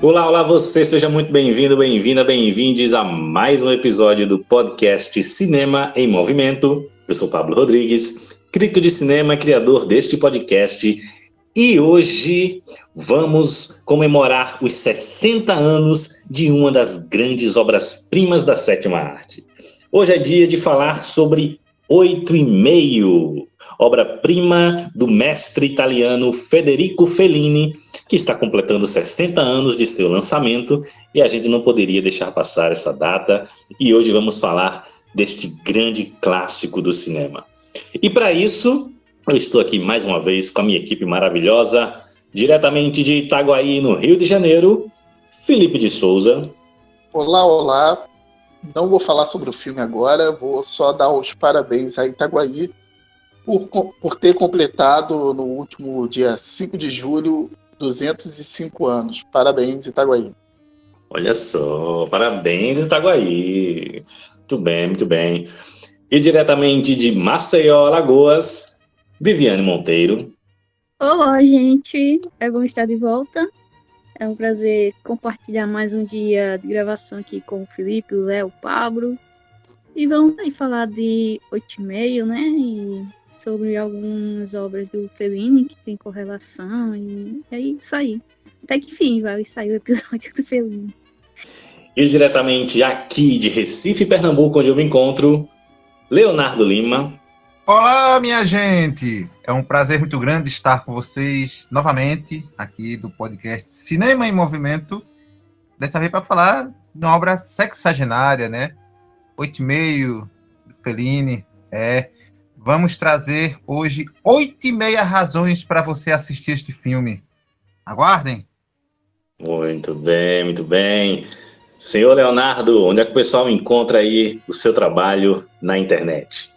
Olá, olá você, seja muito bem-vindo, bem-vinda, bem-vindes a mais um episódio do podcast Cinema em Movimento. Eu sou Pablo Rodrigues, crítico de cinema, criador deste podcast, e hoje vamos comemorar os 60 anos de uma das grandes obras-primas da sétima arte. Hoje é dia de falar sobre Oito e Meio, obra-prima do mestre italiano Federico Fellini, que está completando 60 anos de seu lançamento e a gente não poderia deixar passar essa data. E hoje vamos falar deste grande clássico do cinema. E para isso, eu estou aqui mais uma vez com a minha equipe maravilhosa, diretamente de Itaguaí, no Rio de Janeiro, Felipe de Souza. Olá, olá. Não vou falar sobre o filme agora, vou só dar os parabéns a Itaguaí por, por ter completado no último dia 5 de julho 205 anos. Parabéns, Itaguaí. Olha só, parabéns, Itaguaí. Muito bem, muito bem. E diretamente de Maceió, Alagoas, Viviane Monteiro. Olá, gente. É bom estar de volta. É um prazer compartilhar mais um dia de gravação aqui com o Felipe, o Léo, o Pablo. E vamos aí falar de oito e meio, né? E sobre algumas obras do Fellini que tem correlação e é isso aí. Até que enfim vai sair o episódio do Fellini. E diretamente aqui de Recife, Pernambuco, onde eu me encontro, Leonardo Lima. Olá, minha gente! É um prazer muito grande estar com vocês novamente aqui do podcast Cinema em Movimento. Dessa vez para falar de uma obra sexagenária, né? Oito e meio, do Fellini. É, vamos trazer hoje oito e meia razões para você assistir este filme. Aguardem. Muito bem, muito bem. Senhor Leonardo, onde é que o pessoal encontra aí o seu trabalho na internet?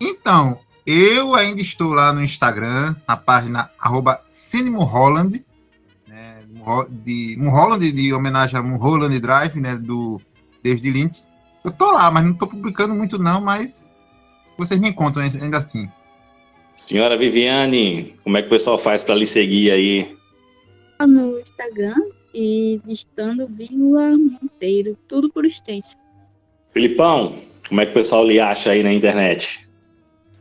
Então, eu ainda estou lá no Instagram, na página arroba CinemaHolland, né, de Mulholland, de homenagem a Mulholland Drive, né, do David Lynch. Eu tô lá, mas não tô publicando muito não, mas vocês me encontram ainda assim. Senhora Viviane, como é que o pessoal faz para lhe seguir aí? No Instagram e listando vírgula Monteiro, tudo por extenso. Filipão, como é que o pessoal lhe acha aí na internet?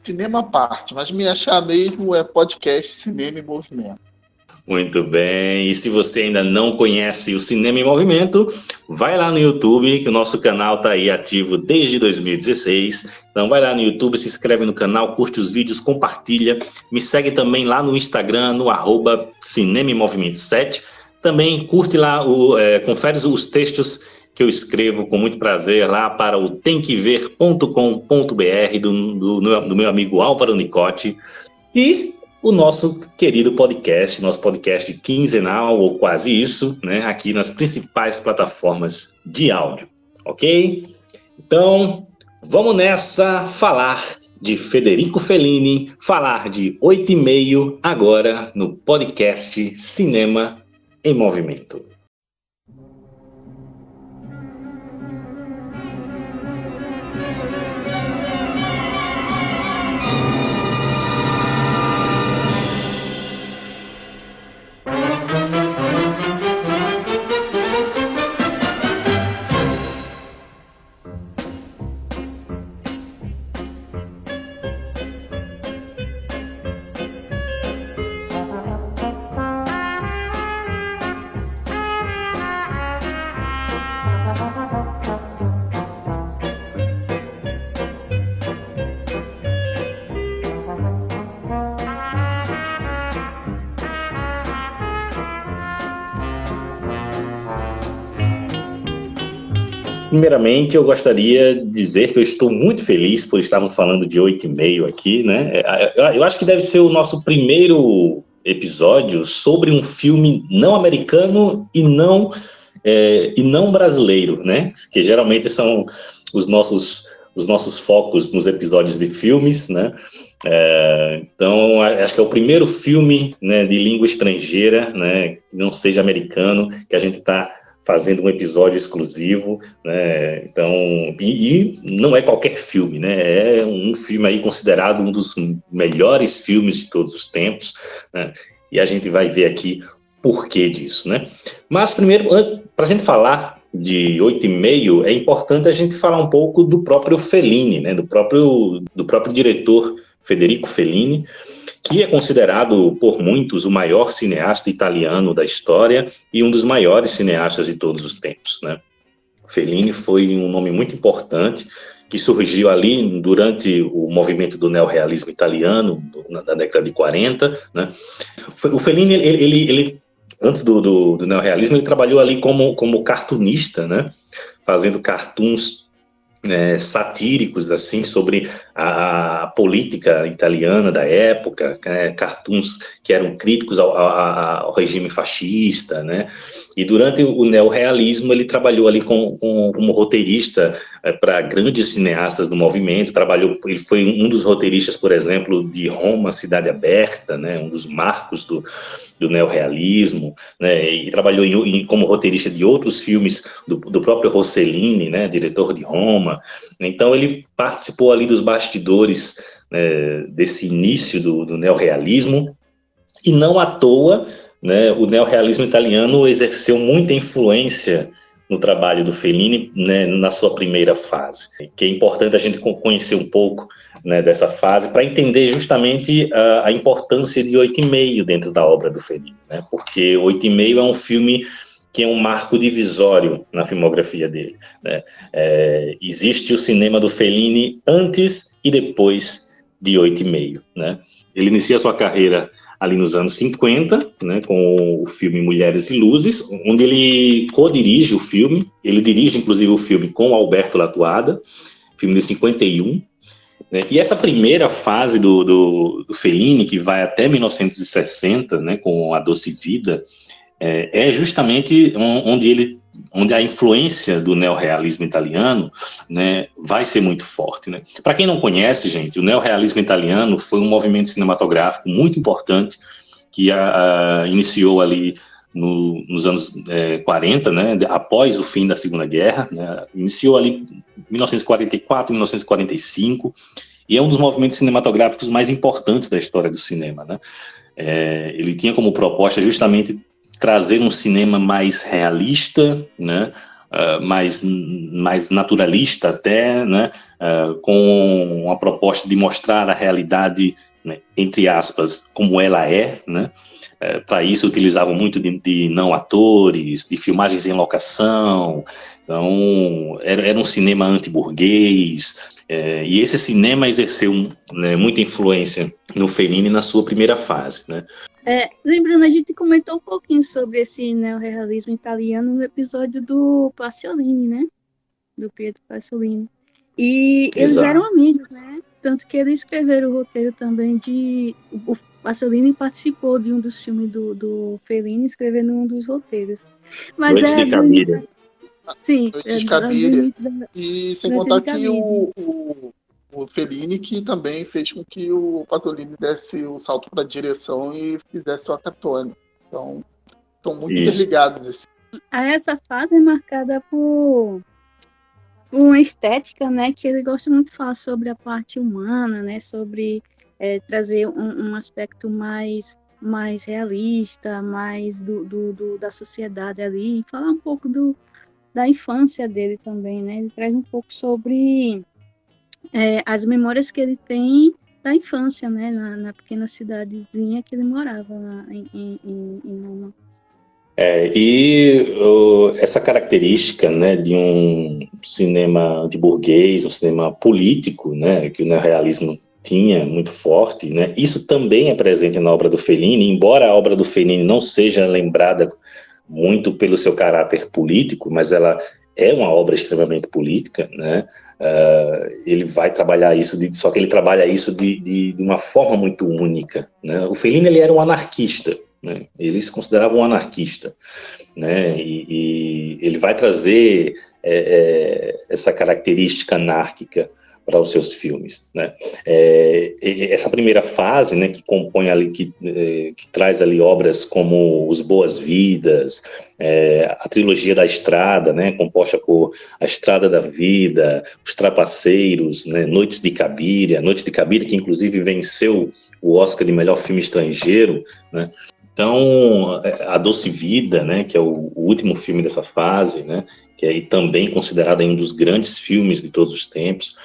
Cinema parte, mas me achar mesmo é podcast Cinema em Movimento. Muito bem. E se você ainda não conhece o Cinema em Movimento, vai lá no YouTube, que o nosso canal está aí ativo desde 2016. Então vai lá no YouTube, se inscreve no canal, curte os vídeos, compartilha. Me segue também lá no Instagram, no arroba Cinema em Movimento 7. Também curte lá, o, é, confere os textos que eu escrevo com muito prazer lá para o temquever.com.br do, do, do meu amigo Álvaro Nicote. E o nosso querido podcast, nosso podcast quinzenal ou quase isso, né, aqui nas principais plataformas de áudio, ok? Então, vamos nessa falar de Federico Fellini, falar de oito e meio agora no podcast Cinema em Movimento. Primeiramente, eu gostaria de dizer que eu estou muito feliz por estarmos falando de oito e meio aqui, né? É, eu acho que deve ser o nosso primeiro episódio sobre um filme não americano e não é, e não brasileiro, né? Que geralmente são os nossos os nossos focos nos episódios de filmes, né? É, então acho que é o primeiro filme né, de língua estrangeira, né? Não seja americano, que a gente está fazendo um episódio exclusivo, né? Então, e, e, não é qualquer filme, né? É um filme aí considerado um dos melhores filmes de todos os tempos, né? E a gente vai ver aqui porquê disso, né? Mas primeiro, para a gente falar de oito e meio, é importante a gente falar um pouco do próprio Fellini, né? Do próprio do próprio diretor Federico Fellini, que é considerado por muitos o maior cineasta italiano da história e um dos maiores cineastas de todos os tempos, né? Fellini foi um nome muito importante que surgiu ali durante o movimento do neorrealismo italiano, na, década de 40. Né? O Fellini, ele, ele, ele antes do, do, do, neorrealismo, ele trabalhou ali como, como cartunista, né? fazendo cartoons é, satíricos assim sobre a, a, política italiana da época, né, cartoons que eram críticos ao, ao, ao, regime fascista, né? E durante o neorrealismo ele trabalhou ali com, com, como roteirista é, para grandes cineastas do movimento. Trabalhou, ele foi um dos roteiristas, por exemplo, de Roma, Cidade Aberta, né? Um dos marcos do, do neorrealismo, né? E trabalhou em, em, como roteirista de outros filmes do, do próprio Rossellini, né? Diretor de Roma. Então ele participou ali dos bastidores né, desse início do, do neorrealismo e não à toa né, o neorrealismo italiano exerceu muita influência no trabalho do Fellini né, na sua primeira fase, que é importante a gente conhecer um pouco né, dessa fase para entender justamente a, a, importância de Oito e Meio dentro da obra do Fellini, né, porque Oito e Meio é um filme que é um marco divisório na filmografia dele. Né? É, existe o cinema do Fellini antes e depois de Oito e Meio. Né? Ele inicia sua carreira ali nos anos 50, né, com o filme Mulheres e Luzes, onde ele co-dirige o filme, ele dirige inclusive o filme com Alberto Latuada, filme de 51, né, e essa primeira fase do, do, do, Fellini, que vai até 1960, né, com A Doce Vida, é, é justamente onde ele onde a influência do neorrealismo italiano né, vai ser muito forte. Né? Para quem não conhece, gente, o neorrealismo italiano foi um movimento cinematográfico muito importante que a, a, iniciou ali no, nos anos é, 40, né, após o fim da Segunda Guerra, né, iniciou ali em 1944, 1945, e é um dos movimentos cinematográficos mais importantes da história do cinema. Né? É, ele tinha como proposta justamente trazer um cinema mais realista, né? Uh, mais, mais naturalista até, né? Uh, com a proposta de mostrar a realidade, né? entre aspas, como ela é, né? Uh, Para isso utilizavam muito de, de, não atores, de filmagens em locação, então era, era um cinema anti-burguês, é, e esse cinema exerceu né, muita influência no Fellini na sua primeira fase, né? É, lembrando, a gente comentou um pouquinho sobre esse neorrealismo italiano no episódio do Pasolini, né? Do Pietro Pasolini. E Exato. eles eram amigos, né? Tanto que eles escreveram o roteiro também de. O Pasolini participou de um dos filmes do, do Fellini, escrevendo um dos roteiros. Mas Noite é. De Cabiria. Sim, Noite de Cabiria. E sem contar que o, o o Fellini que também fez com que o Pasolini desse o salto para a direção e fizesse o Acatone. Então, estão muito Isso. interligados. Assim. Essa fase é marcada por uma estética, né, que ele gosta muito de falar sobre a parte humana, né, sobre é, trazer um, um, aspecto mais mais realista, mais do, do, do, da sociedade ali, falar um pouco do, da infância dele também, né, ele traz um pouco sobre é, as memórias que ele tem da infância, né, na, na pequena cidadezinha que ele morava lá em, em, em Roma. É, e uh, essa característica né, de um cinema de burguês, um cinema político, né, que o neorrealismo tinha muito forte, né, isso também é presente na obra do Fellini, embora a obra do Fellini não seja lembrada muito pelo seu caráter político, mas ela é uma obra extremamente política, né? Uh, ele vai trabalhar isso, de, só que ele trabalha isso de, de, de, uma forma muito única. Né? O Fellini ele era um anarquista, né? ele se considerava um anarquista, né? e, e ele vai trazer é, é, essa característica anárquica para os seus filmes, né? É, essa primeira fase, né, que compõe ali, que, é, que traz ali obras como Os Boas Vidas, é, a trilogia da Estrada, né, composta por A Estrada da Vida, Os Trapaceiros, né, Noites de Cabiria, Noites de Cabiria que inclusive venceu o Oscar de melhor filme estrangeiro, né? Então, é, a Doce Vida, né, que é o, o último filme dessa fase, né, que é também considerado um dos grandes filmes de todos os tempos.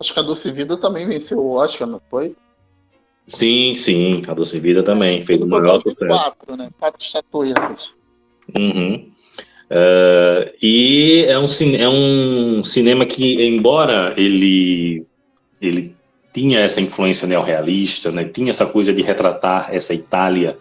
Acho que a Doce Vida também venceu o Oscar, não foi? Sim, sim, a Doce Vida também fez o maior sucesso. Quatro, né? Quatro estatuetas. Uhum. Uh, e é um, é um cinema que, embora ele, ele tinha essa influência neorrealista, né, tinha essa coisa de retratar essa Itália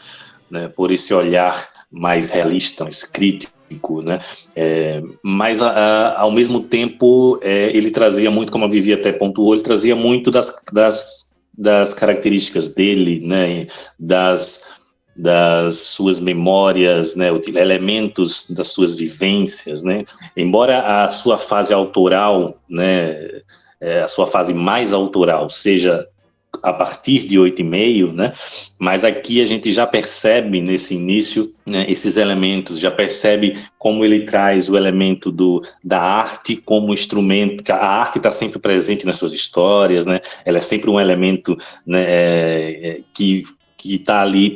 né, por esse olhar mais realista, mais crítico, né? É, mas a, a, ao mesmo tempo é, ele trazia muito, como a Vivi até pontuou, ele trazia muito das, das, das características dele, né? Das das suas memórias, né, elementos das suas vivências, né. Embora a sua fase autoral, né, é, a sua fase mais autoral seja a partir de oito e meio, né? Mas aqui a gente já percebe nesse início né, esses elementos, já percebe como ele traz o elemento do, da arte como instrumento. A arte está sempre presente nas suas histórias, né? Ela é sempre um elemento né, é, é que que está ali,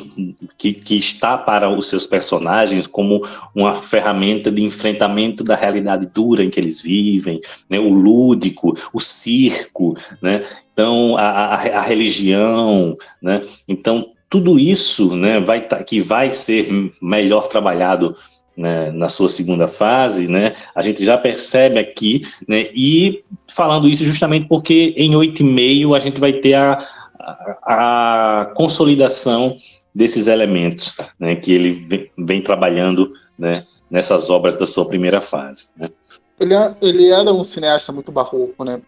que, que está para os seus personagens como uma ferramenta de enfrentamento da realidade dura em que eles vivem, né? o lúdico, o circo, né? então a, a, a religião, né? então tudo isso né, vai tá, que vai ser melhor trabalhado né, na sua segunda fase, né, a gente já percebe aqui, né, e falando isso justamente porque em oito e meio a gente vai ter a, a, consolidação desses elementos né, que ele vem, vem trabalhando né, nessas obras da sua primeira fase. Né. Ele, é, ele era um cineasta muito barroco, né?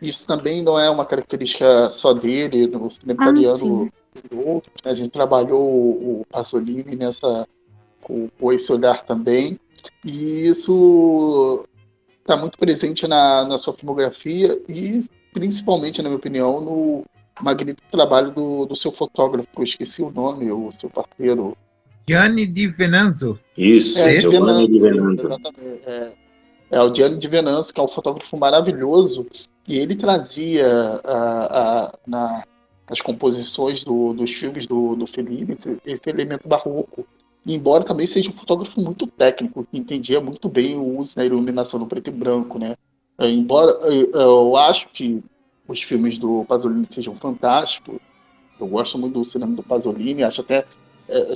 Isso também não é uma característica só dele, no cinema ah, italiano outros. Né? A gente trabalhou o, o Pasolini nessa, com, com esse olhar também. E isso está muito presente na, na sua filmografia e principalmente, na minha opinião, no, magnífico trabalho do, do seu fotógrafo, eu esqueci o nome, o seu parceiro. Gianni Di Venanzo. Isso, é, Giovanni Di Venanzo. Exatamente. É, é o Gianni Di Venanzo, que é um fotógrafo maravilhoso, e ele trazia a, a, na, nas composições do, dos filmes do, do Fellini esse, esse elemento barroco. Embora também seja um fotógrafo muito técnico, que entendia muito bem o uso da iluminação no preto e branco, né? É, embora eu, eu acho que os filmes do Pasolini sejam fantásticos. Eu gosto muito do cinema do Pasolini, acho até é, é,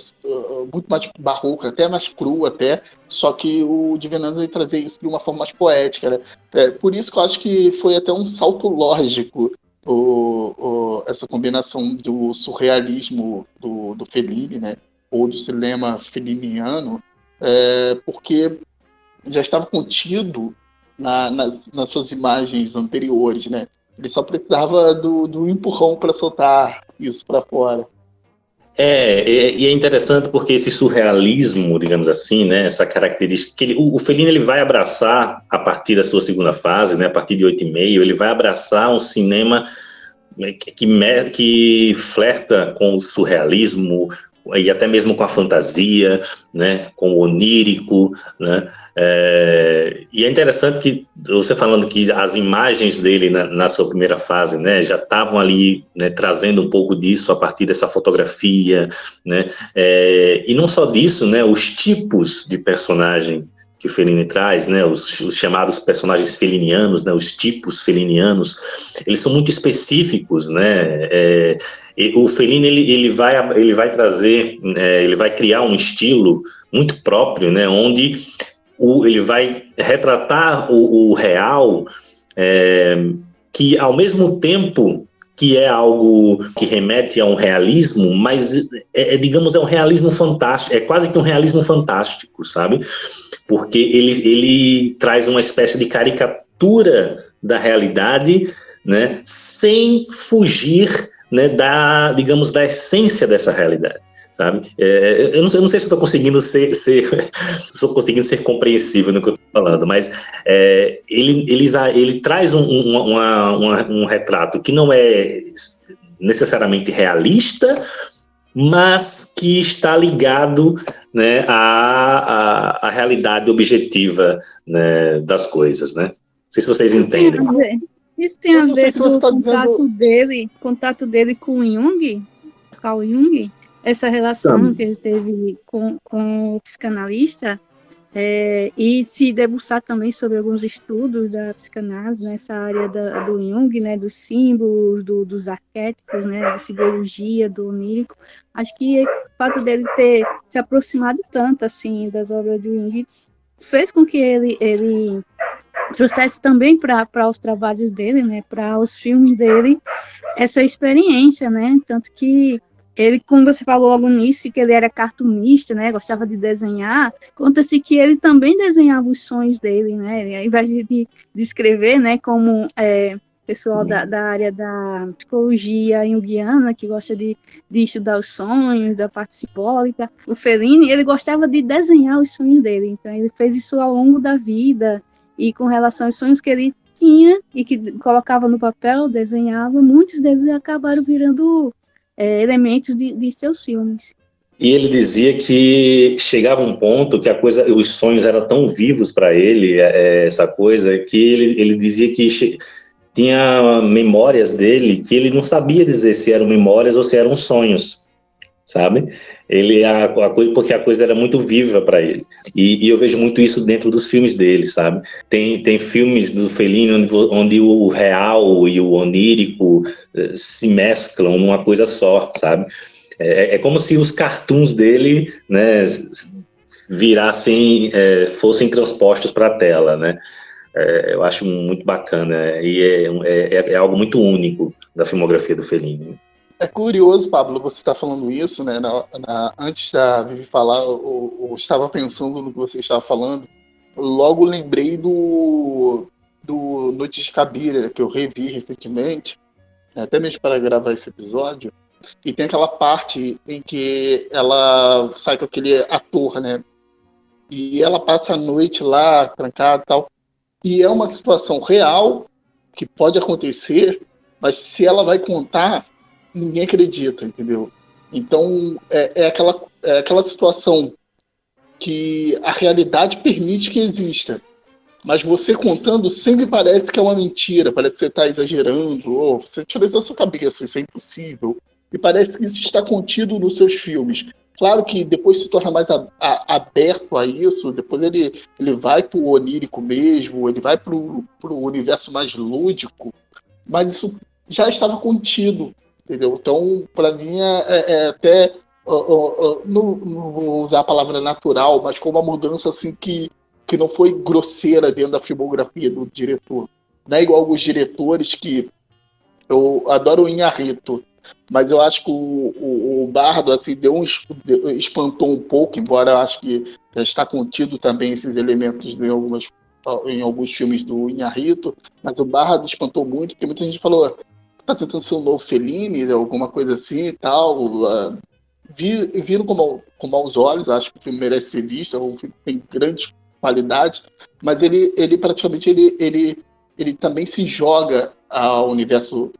muito mais barroco, até mais cru até, só que o Di Venanzo trazer isso de uma forma mais poética. Né? É, por isso que eu acho que foi até um salto lógico o, o, essa combinação do surrealismo do, do Fellini, né? ou do cinema feliniano, é, porque já estava contido na, nas, nas suas imagens anteriores, né? Ele só precisava do, do empurrão para soltar isso para fora. É, e é interessante porque esse surrealismo, digamos assim, né, essa característica que ele, o, o Fellini ele vai abraçar a partir da sua segunda fase, né, a partir de oito e meio, ele vai abraçar um cinema que, que, que flerta com o surrealismo, e até mesmo com a fantasia, né, com o onírico, né, é, e é interessante que você falando que as imagens dele na, na sua primeira fase, né, já estavam ali né, trazendo um pouco disso a partir dessa fotografia, né, é, e não só disso, né, os tipos de personagem que o Fellini traz, né, os, os, chamados personagens felinianos, né, os tipos felinianos, eles são muito específicos, né, é, o Fellini ele, ele, vai, ele vai trazer, é, ele vai criar um estilo muito próprio, né, onde o, ele vai retratar o, o real é, que ao mesmo tempo que é algo que remete a um realismo, mas é, é, digamos é um realismo fantástico, é quase que um realismo fantástico, sabe? Porque ele, ele traz uma espécie de caricatura da realidade, né, sem fugir né, da, digamos, da essência dessa realidade, sabe? É, eu, não, eu, não, sei se estou conseguindo ser, ser estou conseguindo ser compreensível no que eu estou falando, mas é, ele, ele, ele traz um, um, uma, uma, um retrato que não é necessariamente realista, mas que está ligado né, à, à, à realidade objetiva né, das coisas, né? Não sei se vocês entendem. Isso tem a ver com o tá contato dizendo... dele, contato dele com o Jung, Carl Jung? Essa relação que ele teve com, com o psicanalista é, e se debruçar também sobre alguns estudos da psicanálise nessa área da, do Jung, né, dos símbolos, do, dos arquétipos, né, da simbologia, do onírico. Acho que o fato dele ter se aproximado tanto assim das obras do Jung fez com que ele, ele trouxesse também para os trabalhos dele, né, para os filmes dele, essa experiência, né, tanto que ele, como você falou logo nisso, que ele era cartunista, né, gostava de desenhar, conta-se que ele também desenhava os sonhos dele, né, ao invés de, de escrever, né, como é, pessoal da, da, área da psicologia junguiana, que gosta de, de estudar os sonhos, da parte simbólica, o Fellini, ele gostava de desenhar os sonhos dele, então ele fez isso ao longo da vida, e com relação aos sonhos que ele tinha e que colocava no papel, desenhava, muitos deles acabaram virando é, elementos de, de seus filmes. E ele dizia que chegava um ponto que a coisa, os sonhos eram tão vivos para ele, é, essa coisa, que ele, ele dizia que tinha memórias dele que ele não sabia dizer se eram memórias ou se eram sonhos sabe? Ele a, a coisa porque a coisa era muito viva para ele. E, e, eu vejo muito isso dentro dos filmes dele, sabe? Tem tem filmes do Fellini onde, onde o real e o onírico uh, se mesclam numa coisa só, sabe? É, é como se os cartoons dele, né, virassem, é, fossem transpostos para a tela, né? É, eu acho muito bacana e é, é, é algo muito único da filmografia do Fellini. É curioso, Pablo, você está falando isso, né? Na, na, antes da Vivi falar, eu, eu, estava pensando no que você estava falando. Logo lembrei do, do Noites de Cabira, que eu revi recentemente, né, até mesmo para gravar esse episódio. E tem aquela parte em que ela sai com aquele ator, né? E ela passa a noite lá, trancada e tal. E é uma situação real que pode acontecer, mas se ela vai contar, ninguém acredita, entendeu? Então, é, é, aquela, é aquela situação que a realidade permite que exista. Mas você contando sempre parece que é uma mentira, parece que você está exagerando, ou você tira isso da sua cabeça, isso é impossível. E parece que isso está contido nos seus filmes. Claro que depois se torna mais a, a, aberto a isso, depois ele, ele vai para o onírico mesmo, ele vai para o universo mais lúdico, mas isso já estava contido entendeu? Então, para mim, é, é, é até. Uh, uh, uh, não, não, vou usar a palavra natural, mas com uma mudança assim que, que não foi grosseira dentro da filmografia do diretor. Não é igual alguns diretores que eu adoro o Inharrito, mas eu acho que o, o, o Bardo assim, deu um, espantou um pouco, embora eu acho que já está contido também esses elementos em, algumas, em alguns filmes do Inharrito, mas o Bardo espantou muito, porque muita gente falou tá tentando ser um novo Fellini, alguma coisa assim e tal. Uh, viram com, com maus olhos, acho que o filme merece ser visto, é um filme que tem grande qualidade, mas ele, ele praticamente ele, ele, ele também se joga ao universo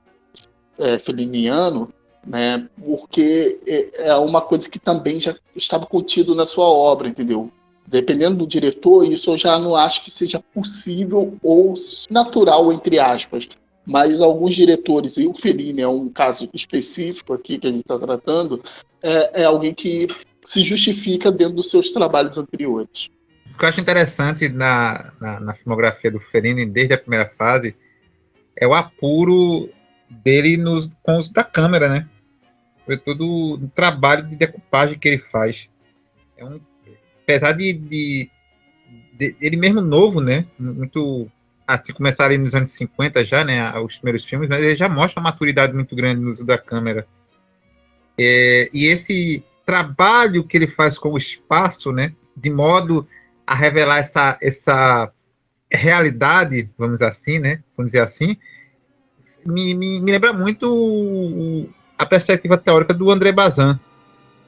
é, feliniano, né, porque é, é uma coisa que também já estava contido na sua obra, entendeu? Dependendo do diretor, isso eu já não acho que seja possível ou natural, entre aspas mas alguns diretores, e o Fellini é um caso específico aqui que a gente está tratando, é, é, alguém que se justifica dentro dos seus trabalhos anteriores. O que eu acho interessante na, na, na filmografia do Fellini, desde a primeira fase, é o apuro dele nos, com os da câmera, né? Sobretudo o trabalho de decupagem que ele faz. É um, apesar de, de, de ele mesmo novo, né? Muito assim, começaram nos anos 50 já, né, os primeiros filmes, mas ele já mostra uma maturidade muito grande no uso da câmera. É, e esse trabalho que ele faz com o espaço, né, de modo a revelar essa, essa realidade, vamos assim, né, vamos dizer assim, me, me, me lembra muito a perspectiva teórica do André Bazin,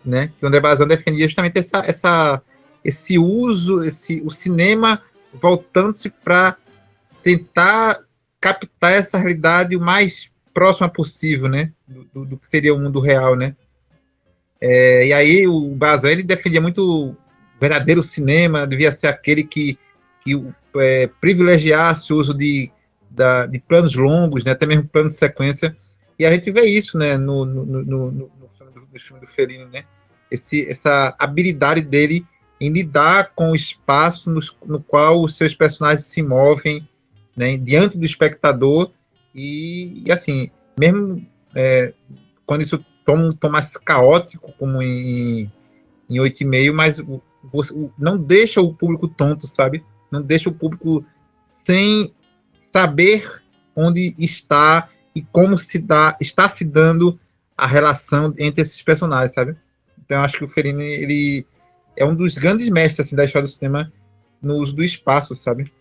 né, que o André Bazin defendia justamente essa, essa, esse uso, esse, o cinema voltando-se para tentar captar essa realidade o mais próxima possível, né, do, do que seria o mundo real, né. É, e aí o Bazan ele defendia muito o verdadeiro cinema, devia ser aquele que, que é, privilegiasse o uso de, da, de planos longos, né, até mesmo planos de sequência, E a gente vê isso, né, no, no, no, no, filme, do, no filme do Fellini, né? Esse, essa habilidade dele em lidar com o espaço no, no qual os seus personagens se movem, né, diante do espectador e, e assim, mesmo é, quando isso toma um tom mais caótico, como em, em 8,5, mas você, não deixa o público tonto, sabe? Não deixa o público sem saber onde está e como se dá, está se dando a relação entre esses personagens, sabe? Então acho que o Fellini ele é um dos grandes mestres assim, da história do cinema no uso do espaço, sabe?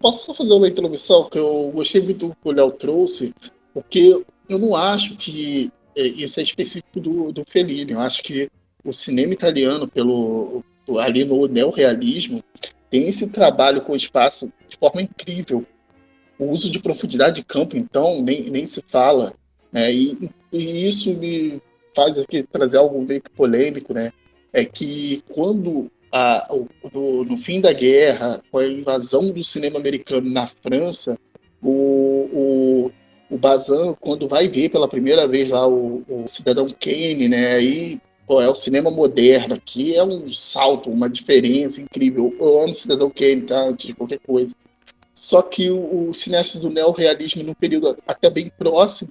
Posso fazer uma introdução que eu gostei muito do que o Léo trouxe, porque eu não acho que é, isso é específico do, do Fellini. Eu acho que o cinema italiano, pelo ali no neorrealismo, tem esse trabalho com o espaço de forma incrível. O uso de profundidade de campo, então, nem, nem se fala. Né? E, e isso me faz aqui trazer algo meio que polêmico, né? É que quando a, no, no, fim da guerra, com a invasão do cinema americano na França, o, o, o quando vai ver pela primeira vez lá o, o Cidadão Kane, né? Aí pô, é o cinema moderno aqui, é um salto, uma diferença incrível. Eu amo Cidadão Kane, tá? Antes de qualquer coisa. Só que o, o cineasta do neorrealismo, no período até bem próximo,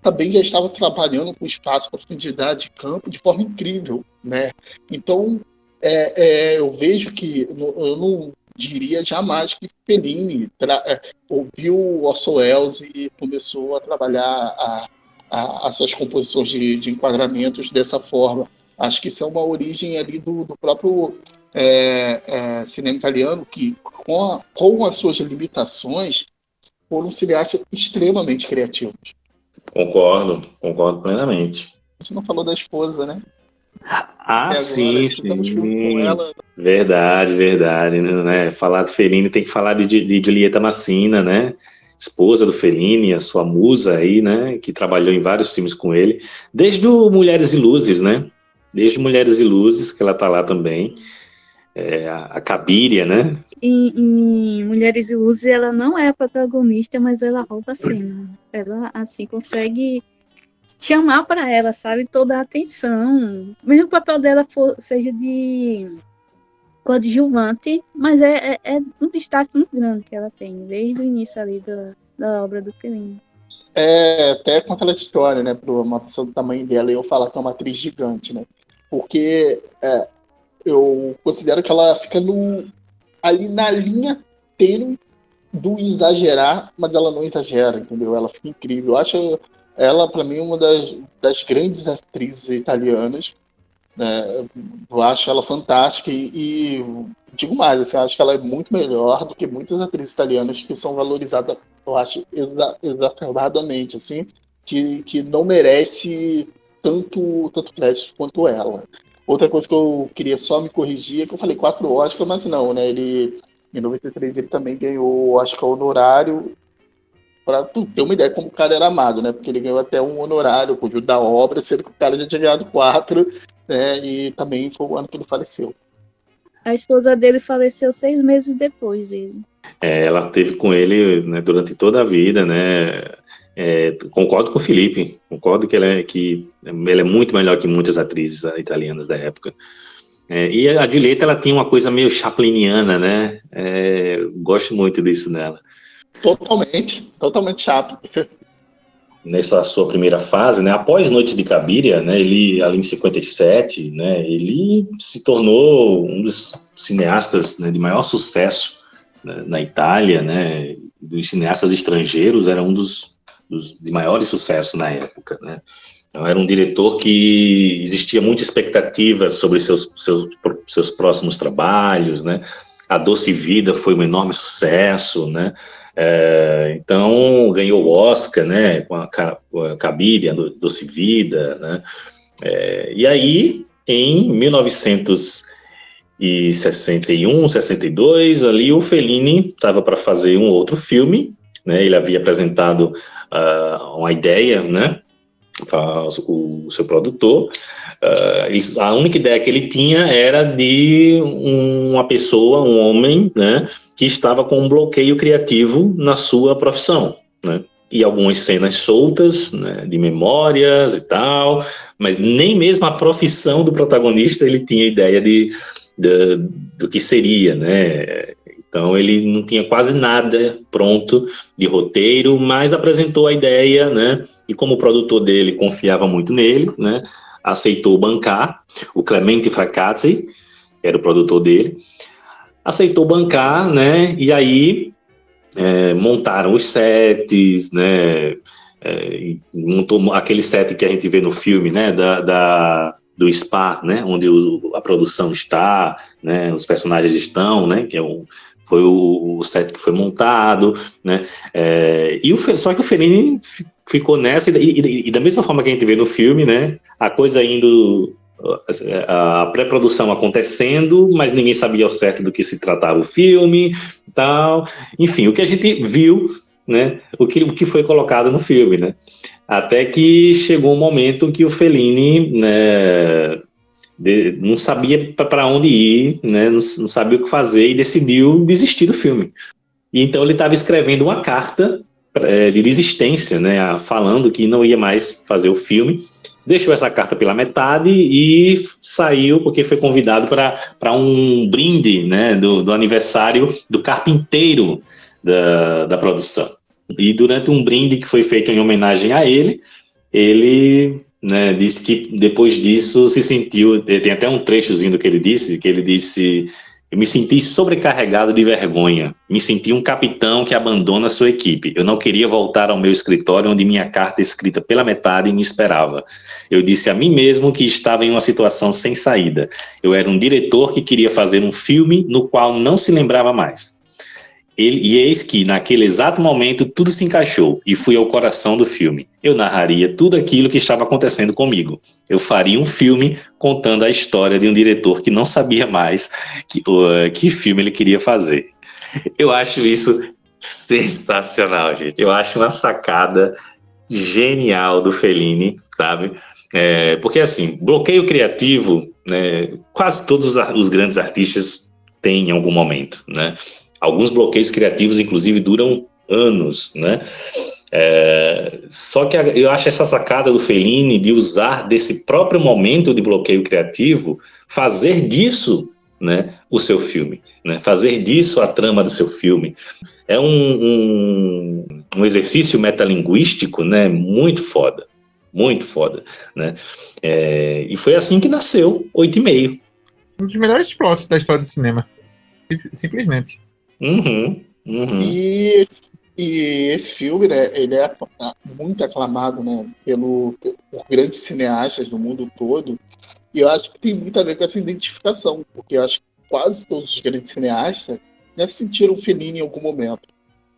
também já estava trabalhando com espaço, profundidade de campo de forma incrível, né? Então, é, é, eu vejo que eu não diria jamais que Fellini é, ouviu Orson Welles e começou a trabalhar a, a, as suas composições de, de, enquadramentos dessa forma. Acho que isso é uma origem ali do, do próprio é, é, cinema italiano, que com, a, com as suas limitações foram cineastas extremamente criativos. Concordo, concordo plenamente. A gente não falou da esposa, né? Ah, sim, sim. Verdade, verdade. Né? Falar do Fellini tem que falar de, de Julieta Massina, né? Esposa do Fellini, a sua musa aí, né? Que trabalhou em vários filmes com ele. Desde o Mulheres e Luzes, né? Desde Mulheres e Luzes, que ela tá lá também. É, a, a Cabiria, né? Em, em, Mulheres e Luzes, ela não é a protagonista, mas ela rouba a cena. Ela, assim, consegue chamar para ela, sabe, toda a atenção. Mesmo o papel dela for, seja de coadjuvante, mas é, é, é, um destaque muito grande que ela tem, desde o início ali da, da obra do Fellini. É até contra a história, né, para uma pessoa do tamanho dela, eu falar que é uma atriz gigante, né, porque é, eu considero que ela fica no, ali na linha tênue do exagerar, mas ela não exagera, entendeu? Ela fica incrível. Eu acho ela, para mim, é uma das, das grandes atrizes italianas. Né? Eu acho ela fantástica e, e digo mais, assim, acho que ela é muito melhor do que muitas atrizes italianas que são valorizadas, eu acho, exa exacerbadamente, assim, que, que não merece tanto, tanto crédito quanto ela. Outra coisa que eu queria só me corrigir é que eu falei quatro Oscars, mas não, né? Ele, em 93, ele também ganhou o Oscar honorário para tu ter uma ideia como o cara era amado, né? Porque ele ganhou até um honorário por da obra, sendo que o cara já tinha ganhado quatro, né? E também foi o ano que ele faleceu. A esposa dele faleceu seis meses depois dele. É, ela teve com ele né, durante toda a vida, né? É, concordo com o Felipe, concordo que ele, é, que ele é muito melhor que muitas atrizes italianas da época. É, e a Julieta, ela tinha uma coisa meio chapliniana, né? É, gosto muito disso nela. Totalmente, totalmente chato. Nessa sua primeira fase, né, após Noites de Cabiria, né, ele ali em 57, né, ele se tornou um dos cineastas né, de maior sucesso né, na Itália, né, dos cineastas estrangeiros, era um dos, dos de maiores sucessos na época, né. Então, era um diretor que existia muita expectativa sobre seus, seus, seus próximos trabalhos, né. A Doce Vida foi um enorme sucesso, né. É, então, ganhou o Oscar, né, com a, Cabiria, do Doce Vida, né, é, e aí, em 1961, 62, ali o Fellini estava para fazer um outro filme, né, ele havia apresentado uh, uma ideia, né, o, o seu produtor, uh, a única ideia que ele tinha era de uma pessoa, um homem, né, que estava com um bloqueio criativo na sua profissão, né? e algumas cenas soltas, né, de memórias e tal, mas nem mesmo a profissão do protagonista ele tinha ideia de, de do que seria, né? Então ele não tinha quase nada pronto de roteiro, mas apresentou a ideia, né? E como o produtor dele confiava muito nele, né? Aceitou bancar o Clemente Fracazzi, era o produtor dele, aceitou bancar, né? E aí é, montaram os sets, né? É, montou aquele set que a gente vê no filme, né? Da, da do spa, né? Onde o, a produção está, né? Os personagens estão, né? Que é um foi o, o set que foi montado, né? É, e o, só que o Fellini ficou nessa, e, e, e, da mesma forma que a gente vê no filme, né? A coisa indo. A pré-produção acontecendo, mas ninguém sabia ao certo do que se tratava o filme tal. Enfim, o que a gente viu, né? O que, o que foi colocado no filme, né? Até que chegou um momento que o Fellini, né? De, não sabia para onde ir, né, não, não, sabia o que fazer e decidiu desistir do filme. E então ele estava escrevendo uma carta é, de desistência, né, falando que não ia mais fazer o filme. Deixou essa carta pela metade e saiu porque foi convidado para um brinde né, do, do aniversário do carpinteiro da, da produção. E durante um brinde que foi feito em homenagem a ele, ele né, disse que depois disso se sentiu, tem até um trechozinho do que ele disse, que ele disse, eu me senti sobrecarregado de vergonha, me senti um capitão que abandona sua equipe, eu não queria voltar ao meu escritório onde minha carta escrita pela metade me esperava. Eu disse a mim mesmo que estava em uma situação sem saída, eu era um diretor que queria fazer um filme no qual não se lembrava mais. Ele, e eis que, naquele exato momento, tudo se encaixou e fui ao coração do filme. Eu narraria tudo aquilo que estava acontecendo comigo. Eu faria um filme contando a história de um diretor que não sabia mais que, uh, que filme ele queria fazer. Eu acho isso sensacional, gente. Eu acho uma sacada genial do Fellini, sabe? É, porque, assim, bloqueio criativo, né, quase todos os grandes artistas têm em algum momento, né? Alguns bloqueios criativos, inclusive, duram anos, né? É, só que eu acho essa sacada do Fellini de usar desse próprio momento de bloqueio criativo, fazer disso né, o seu filme, né, fazer disso a trama do seu filme. É um, um, um exercício metalinguístico né, muito foda, muito foda. Né? É, e foi assim que nasceu Oito e Meio. Um dos melhores plots da história do cinema, simplesmente. Uhum, uhum. E, e esse filme, né, ele é muito aclamado, né, pelo, por grandes cineastas do mundo todo. E eu acho que tem muito a ver com essa identificação, porque eu acho que quase todos os grandes cineastas né, sentiram Fellini em algum momento.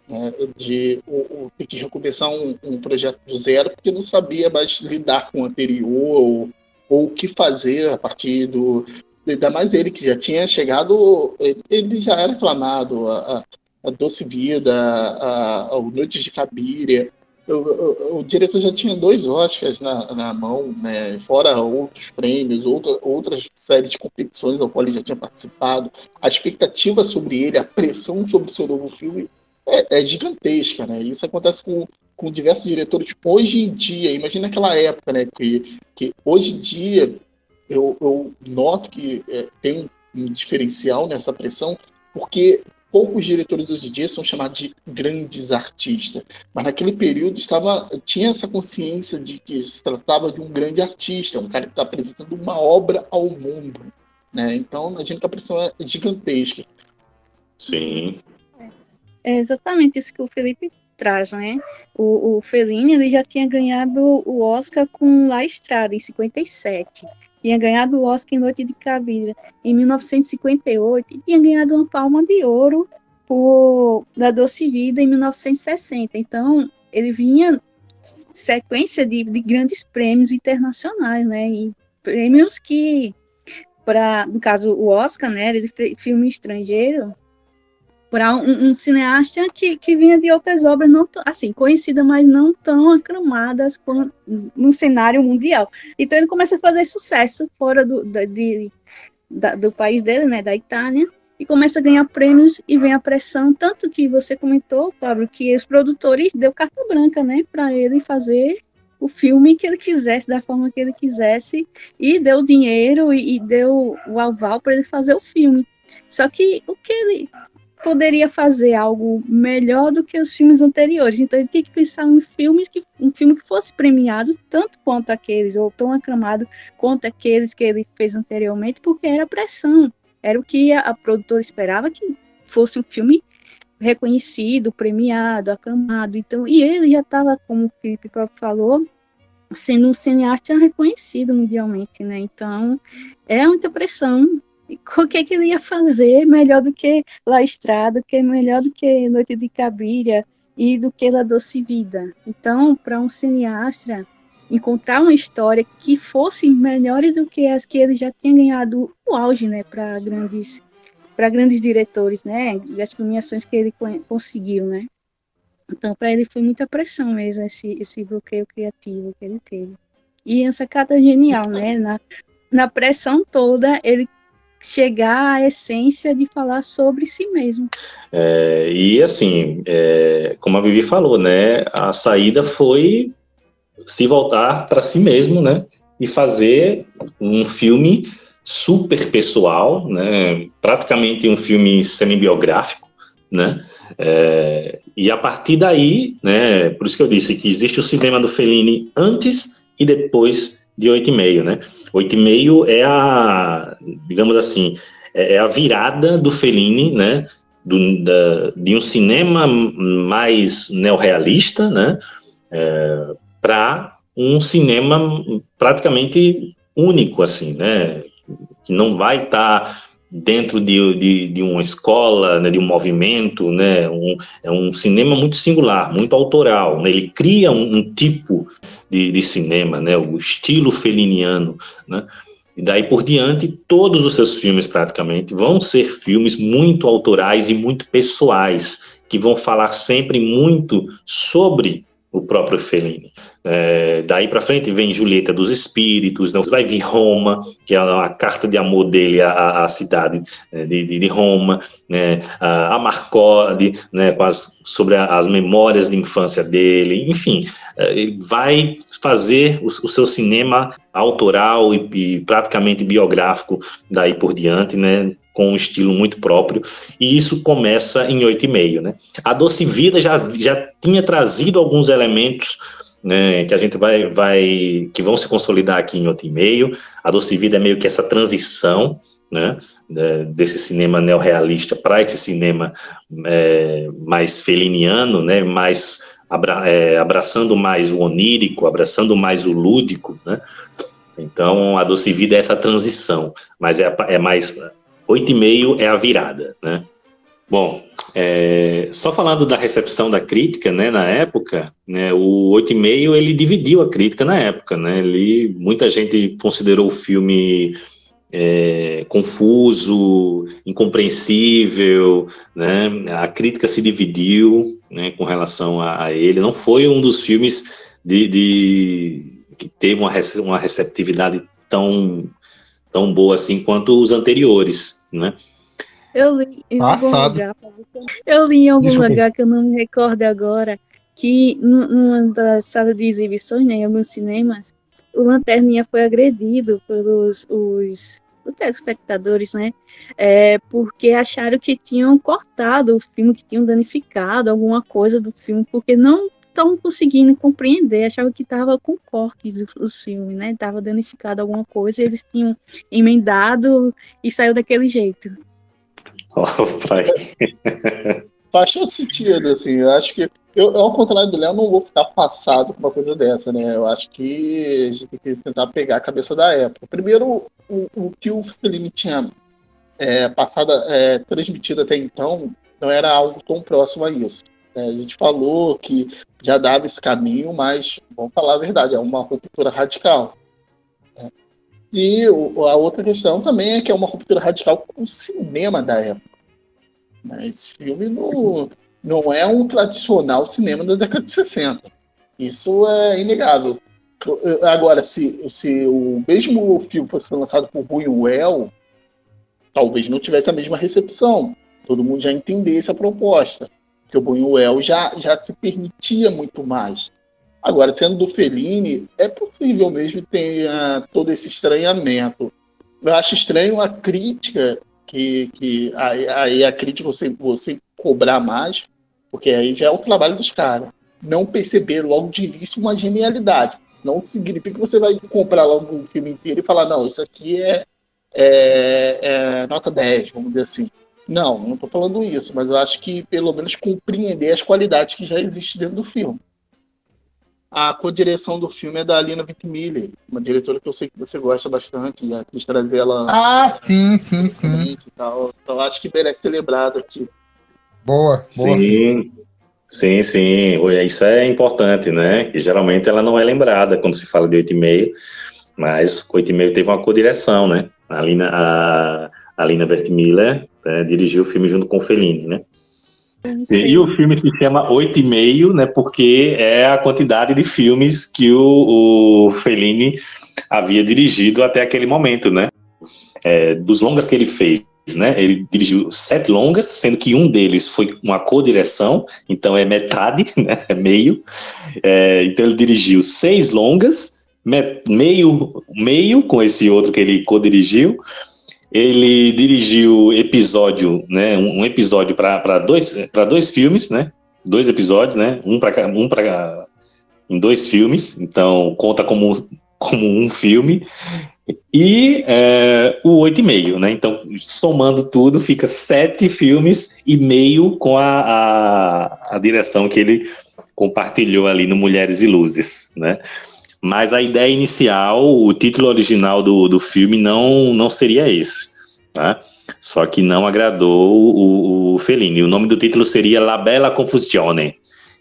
Né, de ou, ou ter que recomeçar um, um, projeto do zero, porque não sabia mais lidar com o anterior, ou, ou o que fazer a partir do, Ainda mais ele que já tinha chegado, ele já era aclamado, a, a Doce Vida, a, a, o Noites de Cabiria. O, o, o, diretor já tinha dois Oscars na, na mão, né? fora outros prêmios, outra, outras séries de competições ao qual ele já tinha participado. A expectativa sobre ele, a pressão sobre o seu novo filme é, é gigantesca. Né? Isso acontece com, com diversos diretores hoje em dia. Imagina aquela época, né? que, que hoje em dia eu, eu noto que é, tem um, um diferencial nessa pressão, porque poucos diretores hoje em dia são chamados de grandes artistas, mas naquele período estava tinha essa consciência de que se tratava de um grande artista, um cara que está apresentando uma obra ao mundo, né? Então imagina que a pressão é gigantesca. Sim. É exatamente isso que o Felipe traz, né? O, o Fellini ele já tinha ganhado o Oscar com La Estrada em 57 tinha ganhado o Oscar em Noite de Cabiria em 1958 e tinha ganhado uma Palma de Ouro por Da Doce Vida em 1960. Então, ele vinha sequência de, de grandes prêmios internacionais, né? E prêmios que, para no caso o Oscar, né? De filme estrangeiro, para um, um, cineasta que, que vinha de outras obras não assim conhecidas, mas não tão aclamadas no cenário mundial. Então ele começa a fazer sucesso fora do, da, de, da, do país dele, né, da Itália, e começa a ganhar prêmios e vem a pressão, tanto que você comentou, Pablo, que os produtores deu carta branca, né, para ele fazer o filme que ele quisesse, da forma que ele quisesse, e deu dinheiro e, e deu o aval para ele fazer o filme. Só que o que ele poderia fazer algo melhor do que os filmes anteriores. Então ele tinha que pensar em filmes que um filme que fosse premiado tanto quanto aqueles ou tão aclamado quanto aqueles que ele fez anteriormente, porque era pressão. Era o que a, a produtora esperava que fosse um filme reconhecido, premiado, aclamado. Então, e ele já estava, como o Felipe próprio falou, sendo um cineasta reconhecido mundialmente, né? Então, é muita pressão o que, é que ele ia fazer melhor do que La Estrada, que é melhor do que Noite de Cabiria e do que La Doce Vida. Então, para um cineasta encontrar uma história que fosse melhor do que as que ele já tinha ganhado o auge, né, para grandes para grandes diretores, né, as premiações que ele conseguiu, né. Então, para ele foi muita pressão mesmo esse esse bloqueio criativo que ele teve. E essa carta é genial, né, na na pressão toda, ele chegar à essência de falar sobre si mesmo. É, e assim, é, como a Vivi falou, né, a saída foi se voltar para si mesmo, né, e fazer um filme super pessoal, né, praticamente um filme semi-biográfico, né, é, e a partir daí, né, por isso que eu disse que existe o cinema do Fellini antes e depois de 8,5, né? 8,5 é a, digamos assim, é, é a virada do Fellini, né? Do, da, de um cinema mais neorrealista, né? É, para um cinema praticamente único, assim, né? Que não vai estar tá dentro de, de, de, uma escola, né, de um movimento, né, um, é um cinema muito singular, muito autoral, né, ele cria um, um tipo de, de, cinema, né, o estilo feliniano, né, e daí por diante, todos os seus filmes praticamente vão ser filmes muito autorais e muito pessoais, que vão falar sempre muito sobre o próprio Fellini. É, daí para frente vem Julieta dos Espíritos, né? vai vir Roma, que é a, carta de amor dele à, à cidade né? de, de, de, Roma, né? a, a Marcode, né? As, sobre a, as memórias de infância dele, enfim, é, ele vai fazer o, o seu cinema autoral e, e, praticamente biográfico daí por diante, né? com um estilo muito próprio, e isso começa em oito e meio, né? A Doce Vida já, já tinha trazido alguns elementos né, que a gente vai, vai, que vão se consolidar aqui em oito e meio. A Doce Vida é meio que essa transição, né, desse cinema neorrealista para esse cinema é, mais feliniano, né, mais abra, é, abraçando mais o onírico, abraçando mais o lúdico, né. Então, a Doce Vida é essa transição, mas é, é mais 8,5 é a virada, né? Bom, é, só falando da recepção da crítica, né, na época, né, o 8,5 ele dividiu a crítica na época, né, ele, muita gente considerou o filme é, confuso, incompreensível, né, a crítica se dividiu, né, com relação a, a ele, não foi um dos filmes de, de que teve uma, uma receptividade tão tão boa assim quanto os anteriores, né? Eu li em algum lugar, eu li em algum Desculpa. lugar que eu não me recordo agora, que numa das salas de exibições, né, em alguns cinemas, o Lanterninha foi agredido pelos os, os telespectadores, né, é, porque acharam que tinham cortado o filme, que tinham danificado alguma coisa do filme, porque não estão conseguindo compreender, achava que estava com cortes os filmes, né? Estava danificado alguma coisa, eles tinham emendado e saiu daquele jeito. Faz todo sentido, assim. Eu acho que eu, ao contrário do Léo, não vou ficar passado com uma coisa dessa, né? Eu acho que a gente tem que tentar pegar a cabeça da época. Primeiro, o, o que o Fellini tinha é, passado, é, transmitido até então, não era algo tão próximo a isso. É, a gente falou que já dava esse caminho, mas vamos falar a verdade, é uma ruptura radical. E a outra questão também é que é uma ruptura radical com o cinema da época. Né? Esse filme não, não é um tradicional cinema da década de 60. Isso é inegável. Agora, se, se o mesmo filme fosse lançado por Buñuel, talvez não tivesse a mesma recepção. Todo mundo já entendesse a proposta. Porque o Buñuel já, já se permitia muito mais. Agora, sendo do Fellini, é possível mesmo ter uh, todo esse estranhamento. Eu acho estranho a crítica, que, que aí, aí a crítica você, você cobrar mais, porque aí já é o trabalho dos caras. Não perceber logo de início uma genialidade. Não significa que você vai comprar logo o filme inteiro e falar, não, isso aqui é, é, é nota 10, vamos dizer assim. Não, não estou falando isso, mas eu acho que pelo menos compreender as qualidades que já existem dentro do filme. A co-direção do filme é da Alina Vitmiller, uma diretora que eu sei que você gosta bastante, já quis trazer ela. Ah, sim, sim, sim. Tal. Então acho que merece ser lembrado aqui. Boa, boa. Sim, sim, sim. Isso é importante, né? Que geralmente ela não é lembrada quando se fala de 8,5, mas 8,5 teve uma co-direção, né? A Alina, a, a Alina Vertmiller né, dirigiu o filme junto com o Fellini, né? E o filme se chama Oito e Meio, né? Porque é a quantidade de filmes que o, o Fellini havia dirigido até aquele momento, né? É, dos longas que ele fez, né? Ele dirigiu sete longas, sendo que um deles foi uma co-direção, então é metade, né? É meio. É, então ele dirigiu seis longas, meio, meio com esse outro que ele co-dirigiu ele dirigiu episódio, né, um, episódio para dois, para dois filmes, né, dois episódios, né, um para um para em dois filmes, então conta como como um filme e é, o oito e meio, né? Então somando tudo fica sete filmes e meio com a, a, a direção que ele compartilhou ali no Mulheres e Luzes, né? Mas a ideia inicial, o título original do, do filme não, não seria esse. Tá? Só que não agradou o, o Fellini. O nome do título seria La Bella Confusione,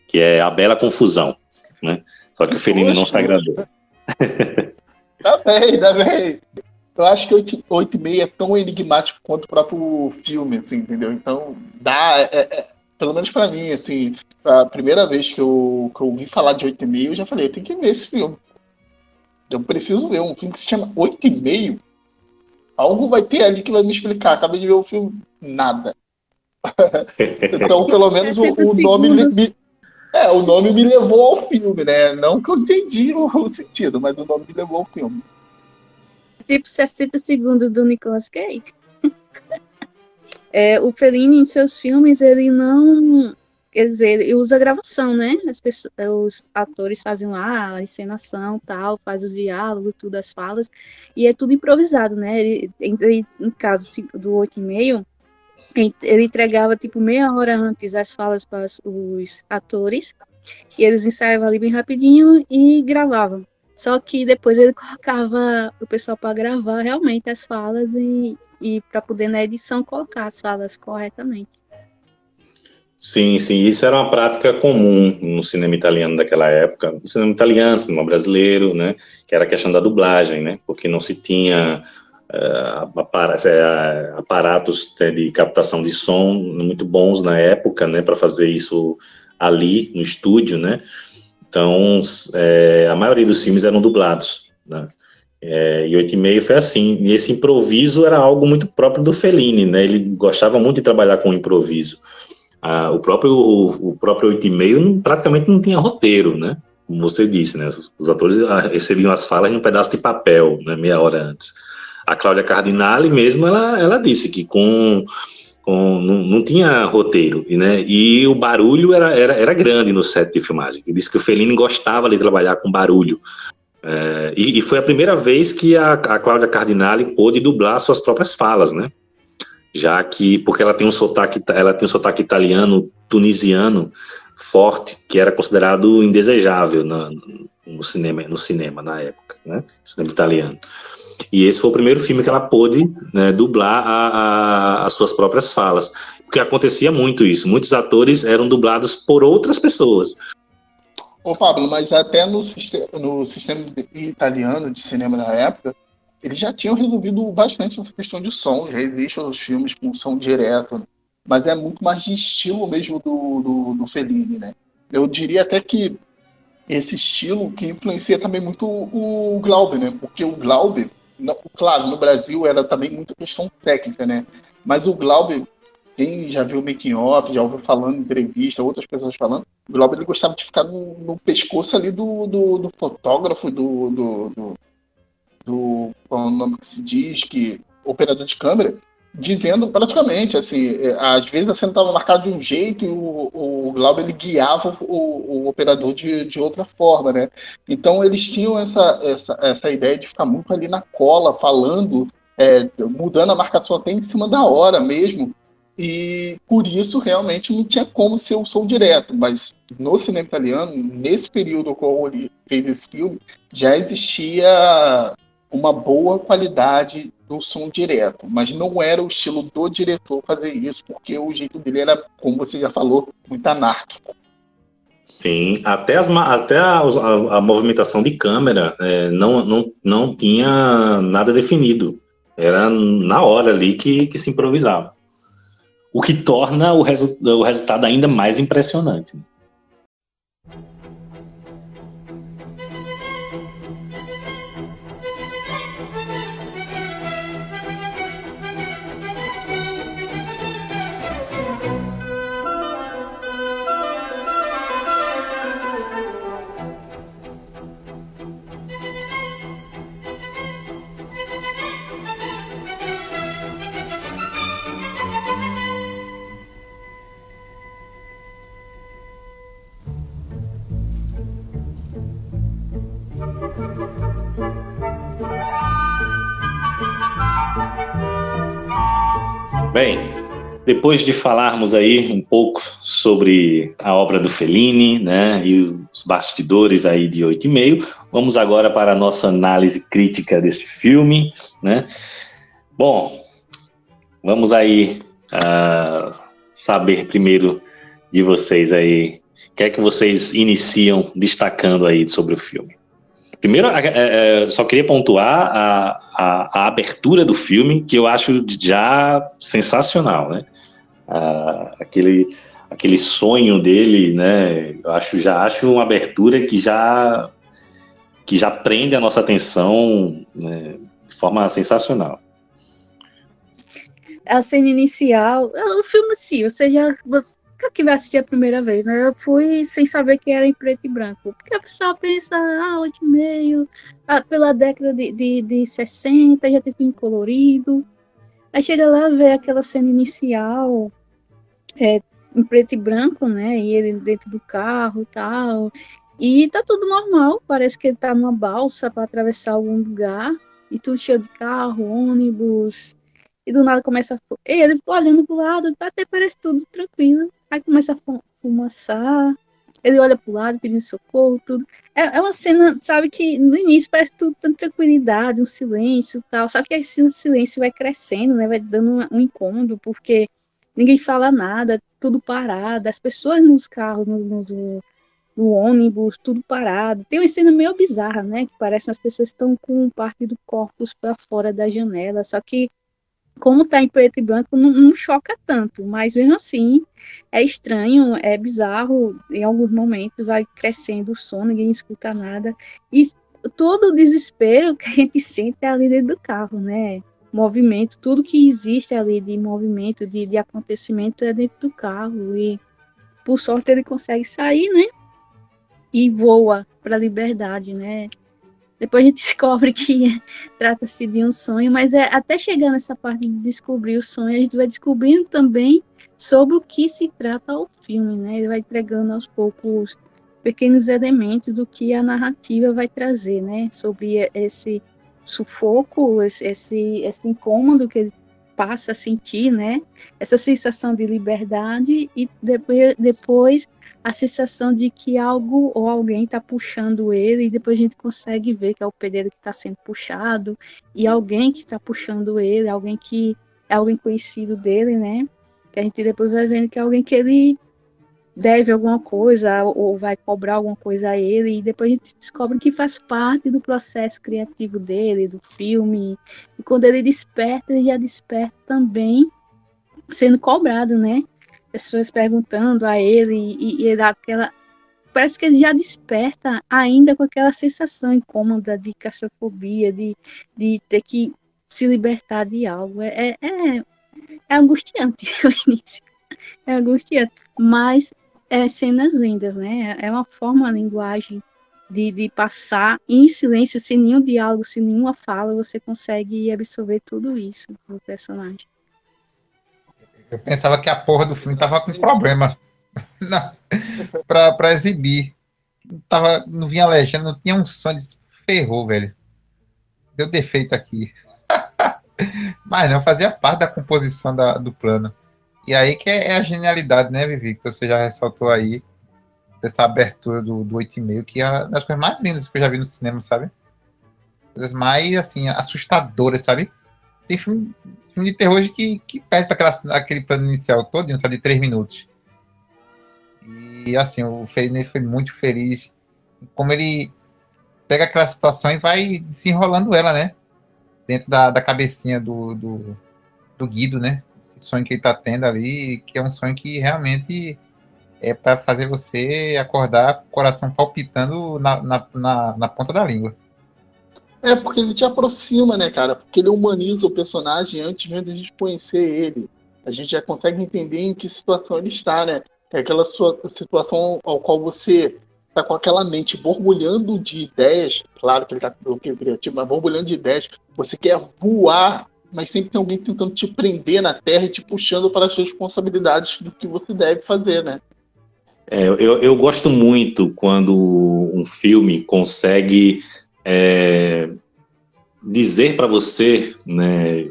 que é A Bela Confusão. Né? Só que o Fellini não se agradou. Tá bem, tá bem. Eu acho que 8, 8 e meio é tão enigmático quanto o próprio filme, assim, entendeu? Então, dá. É, é, pelo menos para mim, assim, a primeira vez que eu, que eu ouvi falar de 8 e meio, eu já falei, eu tenho que ver esse filme. Eu preciso ver um filme que se chama Oito e Meio. Algo vai ter ali que vai me explicar. Acabei de ver o filme, nada. então, pelo menos o, o nome me, é, o nome me levou ao filme, né? Não que eu entendi o, o sentido, mas o nome me levou ao filme. Tipo 60 segundos do Nicolas Cage. é, o Fellini, em seus filmes, ele não quer dizer, ele usa gravação, né? As pessoas, os atores fazem lá a encenação, tal, faz os diálogos, tudo, as falas, e é tudo improvisado, né? Ele, ele no caso do 8,5, ele entregava tipo meia hora antes as falas para os atores, e eles ensaiavam ali bem rapidinho e gravavam. Só que depois ele colocava o pessoal para gravar realmente as falas e, e para poder na edição colocar as falas corretamente. Sim, sim, isso era uma prática comum no cinema italiano daquela época, no cinema italiano, no cinema brasileiro, né, que era a questão da dublagem, né, porque não se tinha uh, aparatos né, de captação de som muito bons na época, né, para fazer isso ali no estúdio, né, então é, a maioria dos filmes eram dublados, né, é, e oito e meio foi assim, e esse improviso era algo muito próprio do Fellini, né, ele gostava muito de trabalhar com improviso, ah, o próprio o, próprio 8,5 praticamente não tinha roteiro, né? Como você disse, né? Os, atores ah, recebiam as falas em um pedaço de papel, né? Meia hora antes. A Cláudia Cardinale mesmo, ela, ela disse que com, com não, não tinha roteiro, né? E o barulho era, era, era grande no set de filmagem. Ele disse que o Fellini gostava de trabalhar com barulho. É, e, e, foi a primeira vez que a, a Cláudia Cardinale pôde dublar suas próprias falas, né? Já que porque ela tem um sotaque, ela tem um sotaque italiano, tunisiano forte, que era considerado indesejável no, cinema, no cinema na época, né? Cinema italiano. E esse foi o primeiro filme que ela pôde né, dublar a, a, as suas próprias falas, porque acontecia muito isso. Muitos atores eram dublados por outras pessoas. Ô Pablo, mas até no, no sistema italiano de cinema da época, eles já tinham resolvido bastante essa questão de som, já existem os filmes com som direto, mas é muito mais de estilo mesmo do, do, do Fellini, né? Eu diria até que esse estilo que influencia também muito o Glauber, né? Porque o Glauber, não, claro, no Brasil era também muita questão técnica, né? Mas o Glauber, quem já viu o making off, já ouviu falando em entrevista, outras pessoas falando, o Glauber ele gostava de ficar no, no pescoço ali do, do, do fotógrafo, do, do, do, do, qual é o nome que se diz, que operador de câmera, dizendo praticamente assim, é, às vezes a cena estava marcada de um jeito e o, o Glauber ele guiava o, o operador de, de outra forma, né? Então eles tinham essa, essa, essa ideia de ficar muito ali na cola, falando, é, mudando a marcação até em cima da hora mesmo. E por isso realmente não tinha como ser o som direto, mas no cinema italiano, nesse período que ele fez esse filme, já existia uma boa qualidade do som direto, mas não era o estilo do diretor fazer isso, porque o jeito dele era, como você já falou, muito anárquico. Sim, até, as, até a, a, a movimentação de câmera é, não, não, não tinha nada definido. Era na hora ali que, que se improvisava. O que torna o, resu, o resultado ainda mais impressionante. Bem, depois de falarmos aí um pouco sobre a obra do Fellini, né, e os bastidores aí de oito e meio, vamos agora para a nossa análise crítica deste filme, né? Bom, vamos aí uh, saber primeiro de vocês aí, o que é que vocês iniciam destacando aí sobre o filme? Primeiro, é, é, só queria pontuar a, a, a, abertura do filme, que eu acho já sensacional, né? Aquele, aquele sonho dele, né? Eu acho, já acho uma abertura que já, que já prende a nossa atenção né, de forma sensacional. A cena inicial, o filme sim, você já você, quem vai assistir a primeira vez, né? Eu fui sem saber que era em preto e branco. Porque a pessoa pensa, ah, oito e meio, ah, pela década de, de, de 60, já tem filme colorido. Aí chega lá, vê aquela cena inicial, é, em preto e branco, né? E ele dentro do carro e tal. E tá tudo normal, parece que ele tá numa balsa para atravessar algum lugar. E tudo cheio de carro, ônibus. E do nada começa a. Ele olhando pro lado, até parece tudo tranquilo. Aí começa a fumaçar, ele olha pro lado pedindo socorro, tudo. É, é uma cena, sabe, que no início parece tudo tanta tranquilidade, um silêncio tal, só que esse silêncio vai crescendo, né, vai dando um, incômodo, porque ninguém fala nada, tudo parado, as pessoas nos carros, no, no, no ônibus, tudo parado. Tem uma cena meio bizarra, né, que parece que as pessoas estão com parte do corpus para fora da janela, só que como tá em preto e branco, não, não, choca tanto, mas mesmo assim é estranho, é bizarro, em alguns momentos vai crescendo o som, ninguém escuta nada, e todo o desespero que a gente sente é ali dentro do carro, né? Movimento, tudo que existe ali de movimento, de, de acontecimento é dentro do carro, e por sorte ele consegue sair, né? E voa para a liberdade, né? Depois a gente descobre que trata-se de um sonho, mas é até chegar nessa parte de descobrir o sonho, a gente vai descobrindo também sobre o que se trata o filme, né? Ele vai entregando aos poucos pequenos elementos do que a narrativa vai trazer, né? Sobre esse sufoco, esse, esse, incômodo que ele passa a sentir, né? Essa sensação de liberdade e depois, depois a sensação de que algo ou alguém está puxando ele, e depois a gente consegue ver que é o pedreiro que está sendo puxado, e alguém que está puxando ele, alguém que é alguém conhecido dele, né? Que a gente depois vai vendo que é alguém que ele deve alguma coisa ou vai cobrar alguma coisa a ele, e depois a gente descobre que faz parte do processo criativo dele, do filme. E quando ele desperta, ele já desperta também sendo cobrado, né? pessoas perguntando a ele e, e ele aquela parece que ele já desperta ainda com aquela sensação incômoda de claustrofobia, de, de ter que se libertar de algo. É, é, é angustiante o início. É angustiante. Mas é cenas lindas, né? É uma forma, a linguagem de, de passar em silêncio, sem nenhum diálogo, sem nenhuma fala, você consegue absorver tudo isso do personagem. Eu pensava que a porra do filme tava com problema para exibir. Tava, não vinha legenda, não tinha um som de ferrou, velho. Deu defeito aqui. Mas não, fazia parte da composição da, do plano. E aí que é, a genialidade, né, Vivi? Que você já ressaltou aí, dessa abertura do, do 8,5, que é uma das coisas mais lindas que eu já vi no cinema, sabe? Coisas mais, assim, assustadoras, sabe? Tem filme, filme de terror que, que perde para aquele plano inicial todo, sabe, de três minutos. E, assim, o Ferney foi muito feliz como ele pega aquela situação e vai desenrolando ela, né? Dentro da, da cabecinha do, do, do Guido, né? Sonho que ele tá tendo ali, que é um sonho que realmente é para fazer você acordar com o coração palpitando na, na, na, na, ponta da língua. É, porque ele te aproxima, né, cara? Porque ele humaniza o personagem antes mesmo de a gente conhecer ele. A gente já consegue entender em que situação ele está, né? É aquela sua situação ao qual você está com aquela mente borbulhando de ideias, claro que ele está criativo, mas borbulhando de ideias, você quer voar, mas sempre tem alguém tentando te prender na terra e te puxando para as responsabilidades do que você deve fazer, né? É, eu, eu gosto muito quando um filme consegue é, dizer para você, né,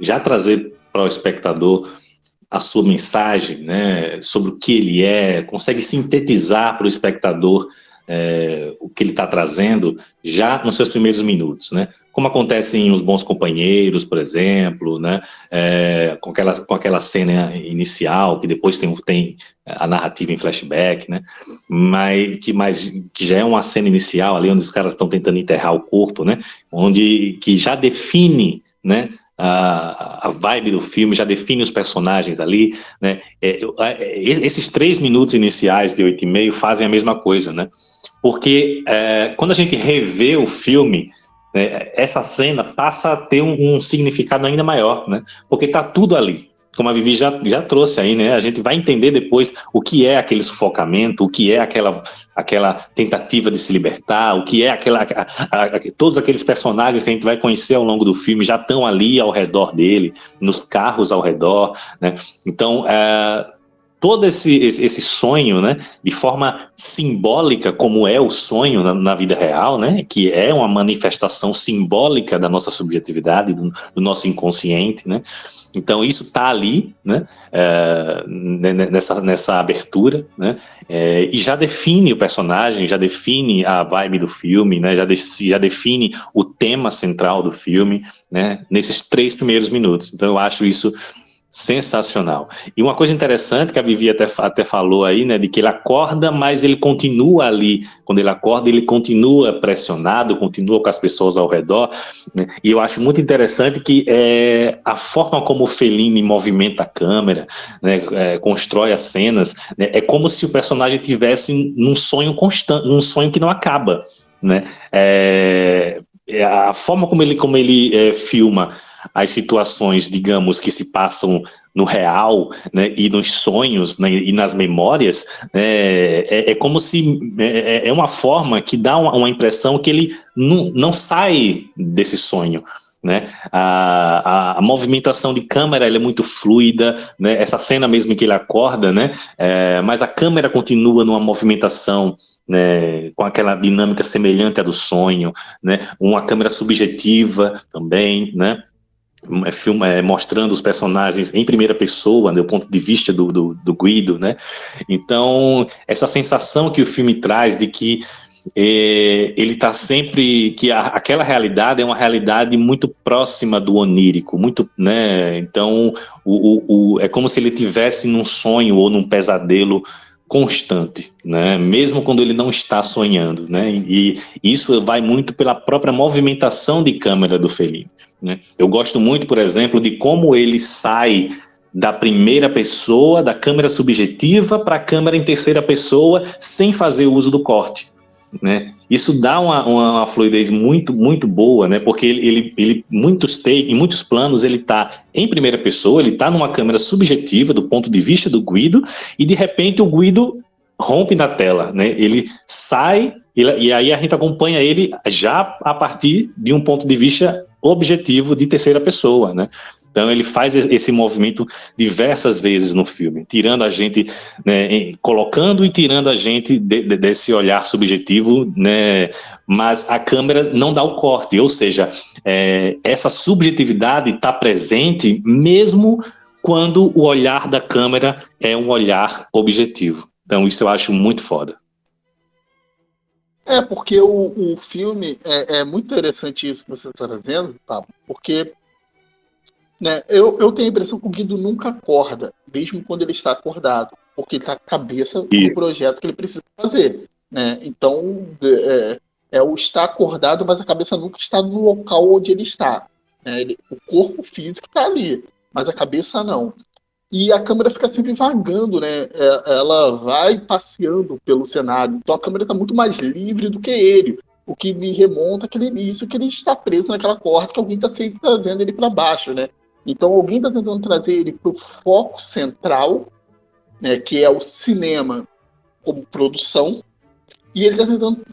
já trazer para o espectador a sua mensagem, né, sobre o que ele é, consegue sintetizar para o espectador é, o que ele está trazendo já nos seus primeiros minutos, né? Como acontece em Os Bons Companheiros, por exemplo, né? É, com, aquela, com aquela cena inicial, que depois tem, tem a narrativa em flashback, né? Mas que, mas que já é uma cena inicial ali onde os caras estão tentando enterrar o corpo, né? Onde que já define, né? a, vibe do filme, já define os personagens ali, né? É, é, esses três minutos iniciais de oito e meio fazem a mesma coisa, né? Porque é, quando a gente revê o filme, né, essa cena passa a ter um, um significado ainda maior, né? Porque tá tudo ali, como a Vivi já, já trouxe aí, né? A gente vai entender depois o que é aquele sufocamento, o que é aquela, aquela tentativa de se libertar, o que é aquela. A, a, todos aqueles personagens que a gente vai conhecer ao longo do filme já estão ali ao redor dele, nos carros ao redor, né? Então, é, todo esse, esse sonho, né, de forma simbólica, como é o sonho na, na, vida real, né, que é uma manifestação simbólica da nossa subjetividade, do, do nosso inconsciente, né, então isso está ali, né, é, nessa, nessa abertura, né, é, e já define o personagem, já define a vibe do filme, né, já, de, já define o tema central do filme, né, nesses três primeiros minutos. Então eu acho isso Sensacional. E uma coisa interessante que a Vivi até, até falou aí, né, de que ele acorda, mas ele continua ali. Quando ele acorda, ele continua pressionado, continua com as pessoas ao redor. Né? E eu acho muito interessante que é, a forma como o Fellini movimenta a câmera, né, é, constrói as cenas, né, é como se o personagem tivesse num sonho constante, num sonho que não acaba, né? É, é a forma como ele, como ele é, filma as situações, digamos, que se passam no real né, e nos sonhos né, e nas memórias, né, é, é, como se é, é, é uma forma que dá uma, uma impressão que ele não, não sai desse sonho. Né? A, a, a, movimentação de câmera é muito fluida, né? essa cena mesmo que ele acorda, né? É, mas a câmera continua numa movimentação né, com aquela dinâmica semelhante à do sonho, né, uma câmera subjetiva também, né, é, filme, é, mostrando os personagens em primeira pessoa, né, do ponto de vista do, do, do Guido, né? Então, essa sensação que o filme traz de que é, ele está sempre que a, aquela realidade é uma realidade muito próxima do onírico, muito, né? Então, o, o, o, é como se ele tivesse num sonho ou num pesadelo constante, né? Mesmo quando ele não está sonhando, né? E, isso vai muito pela própria movimentação de câmera do felino. Né? Eu gosto muito, por exemplo, de como ele sai da primeira pessoa, da câmera subjetiva para a câmera em terceira pessoa, sem fazer uso do corte. Né? Isso dá uma, uma, uma, fluidez muito, muito boa, né? Porque ele, ele, ele muitos take, em muitos planos, ele está em primeira pessoa, ele está numa câmera subjetiva do ponto de vista do Guido, e de repente o Guido rompe na tela, né? Ele sai e, e aí a gente acompanha ele já a partir de um ponto de vista objetivo de terceira pessoa, né? Então ele faz esse movimento diversas vezes no filme, tirando a gente, né, colocando e tirando a gente de, de, desse olhar subjetivo, né, mas a câmera não dá o corte, ou seja, é, essa subjetividade está presente mesmo quando o olhar da câmera é um olhar objetivo. Então isso eu acho muito foda. É, porque o, o filme é, é muito interessante isso que você está trazendo, tá? porque né? Eu, eu tenho a impressão que o Guido nunca acorda, mesmo quando ele está acordado, porque está a cabeça do projeto que ele precisa fazer. Né? Então, é, é, o estar acordado, mas a cabeça nunca está no local onde ele está. Né? Ele, o corpo físico está ali, mas a cabeça não. E a câmera fica sempre vagando, né? É, ela vai passeando pelo cenário. Então a câmera está muito mais livre do que ele. O que me remonta aquele início que ele está preso naquela corda que alguém está sempre trazendo ele para baixo, né? Então alguém está tentando trazer ele para o foco central, né, que é o cinema como produção, e ele está tentando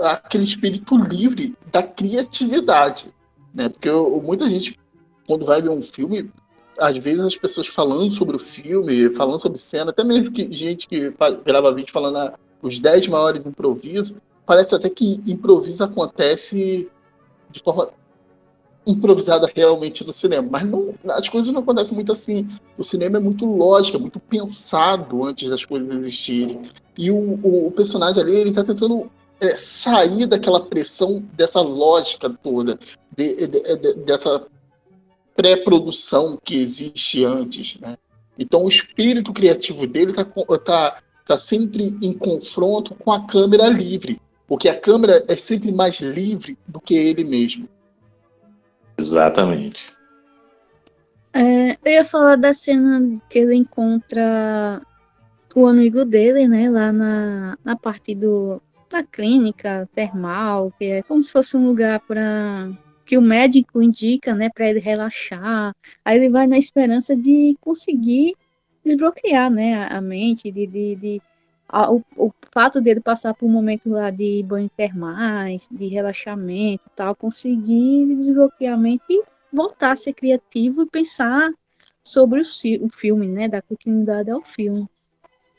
aquele espírito livre da criatividade, né? Porque eu, muita gente quando vai ver um filme, às vezes as pessoas falando sobre o filme, falando sobre cena, até mesmo que gente que grava vídeo falando ah, os 10 maiores improvisos, parece até que improviso acontece de forma improvisada realmente no cinema. Mas não, as coisas não acontecem muito assim. O cinema é muito lógico, é muito pensado antes das coisas existirem. E o, o, o personagem ali, ele tá tentando é, sair daquela pressão, dessa lógica toda, de, de, de, dessa pré-produção que existe antes, né? Então o espírito criativo dele está tá, tá sempre em confronto com a câmera livre, porque a câmera é sempre mais livre do que ele mesmo. Exatamente. É, eu ia falar da cena que ele encontra o amigo dele, né, lá na, na parte do, da clínica termal, que é como se fosse um lugar para que o médico indica, né, para ele relaxar. Aí ele vai na esperança de conseguir desbloquear, né, a, a mente, de, de, de o, o fato dele passar por um momento lá de banho termais, de relaxamento e tal, conseguir desbloquear a mente e voltar a ser criativo e pensar sobre o, o filme, né, dar continuidade ao filme.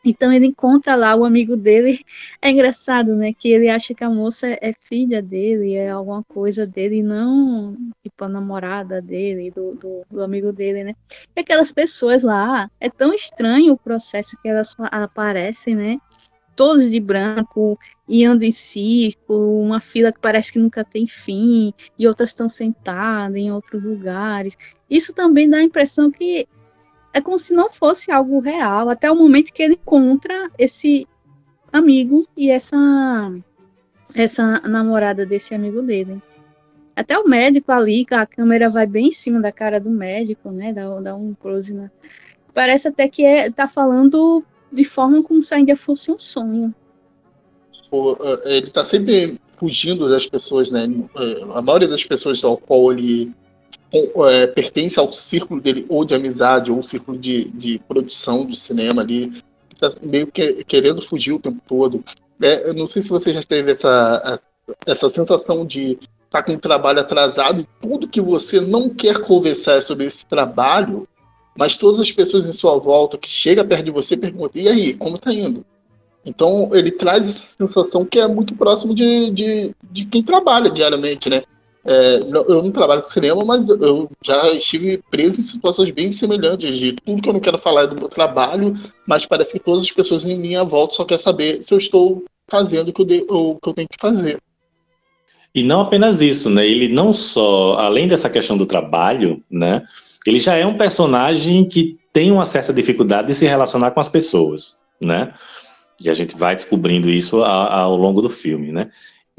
Então ele encontra lá o amigo dele. É engraçado, né? Que ele acha que a moça é filha dele, é alguma coisa dele, não tipo a namorada dele, do, do, do amigo dele, né? E aquelas pessoas lá, é tão estranho o processo que elas aparecem, né? Todos de branco, e andam em círculo, uma fila que parece que nunca tem fim, e outras estão sentadas em outros lugares. Isso também dá a impressão que é como se não fosse algo real, até o momento que ele encontra esse amigo e essa essa namorada desse amigo dele. Até o médico ali, a câmera vai bem em cima da cara do médico, né? Dá, dá um close na... Parece até que é, tá falando de forma como se ainda fosse um sonho. É, ele tá sempre fugindo das pessoas, né? É, a maioria das pessoas ao qual ele é, pertence ao círculo dele, ou de amizade, ou círculo de, de produção do cinema ali, tá meio que querendo fugir o tempo todo. É, eu não sei se você já teve essa, essa sensação de estar tá com um trabalho atrasado e tudo que você não quer conversar sobre esse trabalho, mas todas as pessoas em sua volta que chegam perto de você perguntam, e aí, como tá indo? Então ele traz essa sensação que é muito próximo de, de, de quem trabalha diariamente, né? É, eu não trabalho com cinema, mas eu já estive preso em situações bem semelhantes de tudo que eu não quero falar é do meu trabalho, mas parece que todas as pessoas em minha volta só querem saber se eu estou fazendo o que eu, de, o que eu tenho que fazer. E não apenas isso, né? Ele não só, além dessa questão do trabalho, né? Ele já é um personagem que tem uma certa dificuldade de se relacionar com as pessoas, né? E a gente vai descobrindo isso ao longo do filme, né?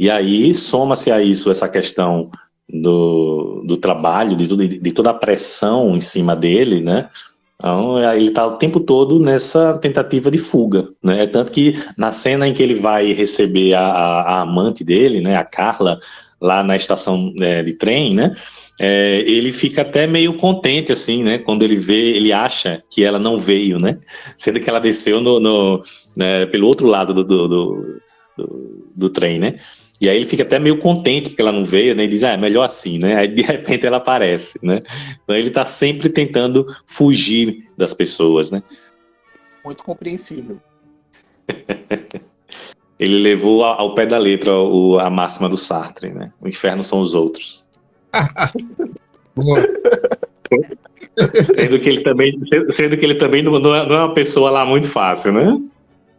E aí soma-se a isso essa questão do, do trabalho, de, tudo, de toda a pressão em cima dele, né? Então, ele está o tempo todo nessa tentativa de fuga, né? Tanto que na cena em que ele vai receber a, a amante dele, né, a Carla, lá na estação né, de trem, né? É, ele fica até meio contente, assim, né? Quando ele vê, ele acha que ela não veio, né? Sendo que ela desceu no, no né, pelo outro lado do, do, do, do, do trem, né? E aí ele fica até meio contente porque ela não veio, né? E diz, ah, é melhor assim, né? Aí de repente ela aparece, né? Então ele está sempre tentando fugir das pessoas, né? Muito compreensível. ele levou ao pé da letra a máxima do Sartre, né? O inferno são os outros. sendo que ele também, sendo que ele também não é, não é uma pessoa lá muito fácil, né?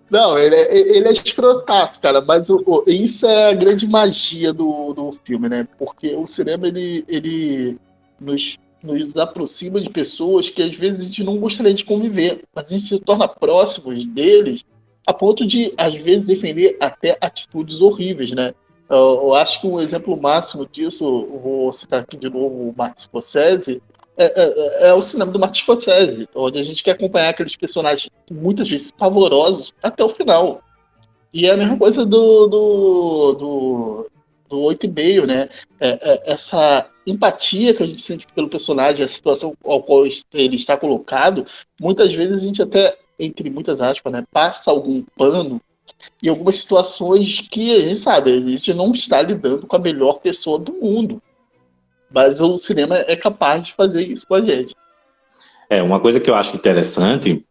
Não, ele é, ele é escrotaço, cara, mas o, o, isso é a grande magia do, do filme, né? Porque o cinema, ele, ele nos, nos aproxima de pessoas que às vezes a gente não gostaria de conviver, mas a gente se torna próximos deles a ponto de, às vezes, defender até atitudes horríveis, né? Eu, eu acho que um exemplo máximo disso, vou citar aqui de novo o Martin Scorsese, é, é, é, o cinema do Martin Scorsese, onde a gente quer acompanhar aqueles personagens muitas vezes pavorosos até o final. E é a mesma coisa do, do, do, do 8,5, né? É, é, essa empatia que a gente sente pelo personagem, a situação ao qual ele está colocado, muitas vezes a gente até, entre muitas aspas, né, passa algum pano em algumas situações que a gente sabe, a gente não está lidando com a melhor pessoa do mundo. Mas o cinema é capaz de fazer isso com a gente. É, uma coisa que eu acho interessante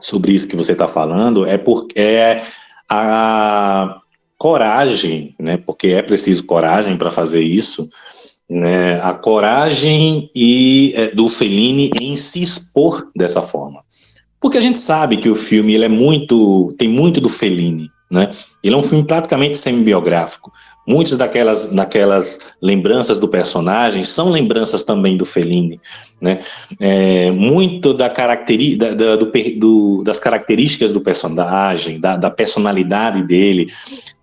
sobre isso que você está falando é porque é a coragem, né? Porque é preciso coragem para fazer isso, né? A coragem e é, do Fellini em se expor dessa forma, porque a gente sabe que o filme ele é muito tem muito do Fellini, né? Ele é um filme praticamente semi-biográfico. Muitas daquelas, daquelas lembranças do personagem são lembranças também do Fellini, né? É, muito da caracteri da, da, do, do, das características do personagem, da, da personalidade dele,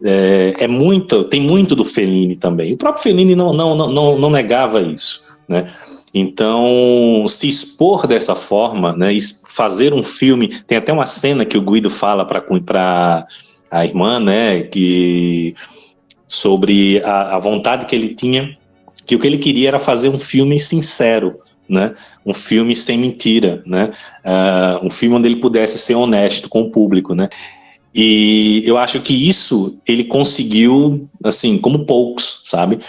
é, é, muito, tem muito do Fellini também. O próprio Fellini não, não, não, não negava isso, né? Então, se expor dessa forma, né? Fazer um filme, tem até uma cena que o Guido fala para a irmã, né? Que sobre a, a vontade que ele tinha, que o que ele queria era fazer um filme sincero, né? Um filme sem mentira, né? Uh, um filme onde ele pudesse ser honesto com o público, né? E eu acho que isso ele conseguiu, assim, como poucos, sabe?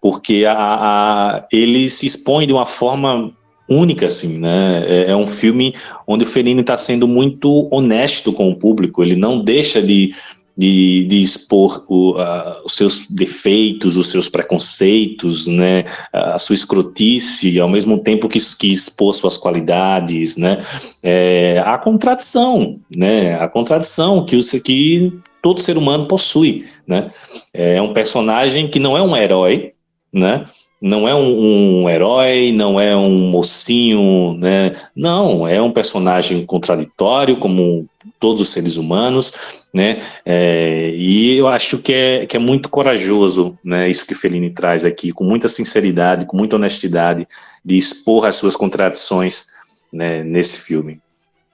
Porque a, a, ele se expõe de uma forma única, assim, né? É, é um filme onde o Fellini está sendo muito honesto com o público. Ele não deixa de de, de expor o, uh, os seus defeitos, os seus preconceitos, né, a sua escrotice, ao mesmo tempo que, que expor suas qualidades, né, é, a contradição, né, a contradição que, o, que todo ser humano possui, né, é um personagem que não é um herói, né, não é um, um, herói, não é um mocinho, né? Não, é um personagem contraditório, como todos os seres humanos, né? É, e eu acho que é, que é muito corajoso, né? Isso que Fellini traz aqui, com muita sinceridade, com muita honestidade, de expor as suas contradições né, nesse filme.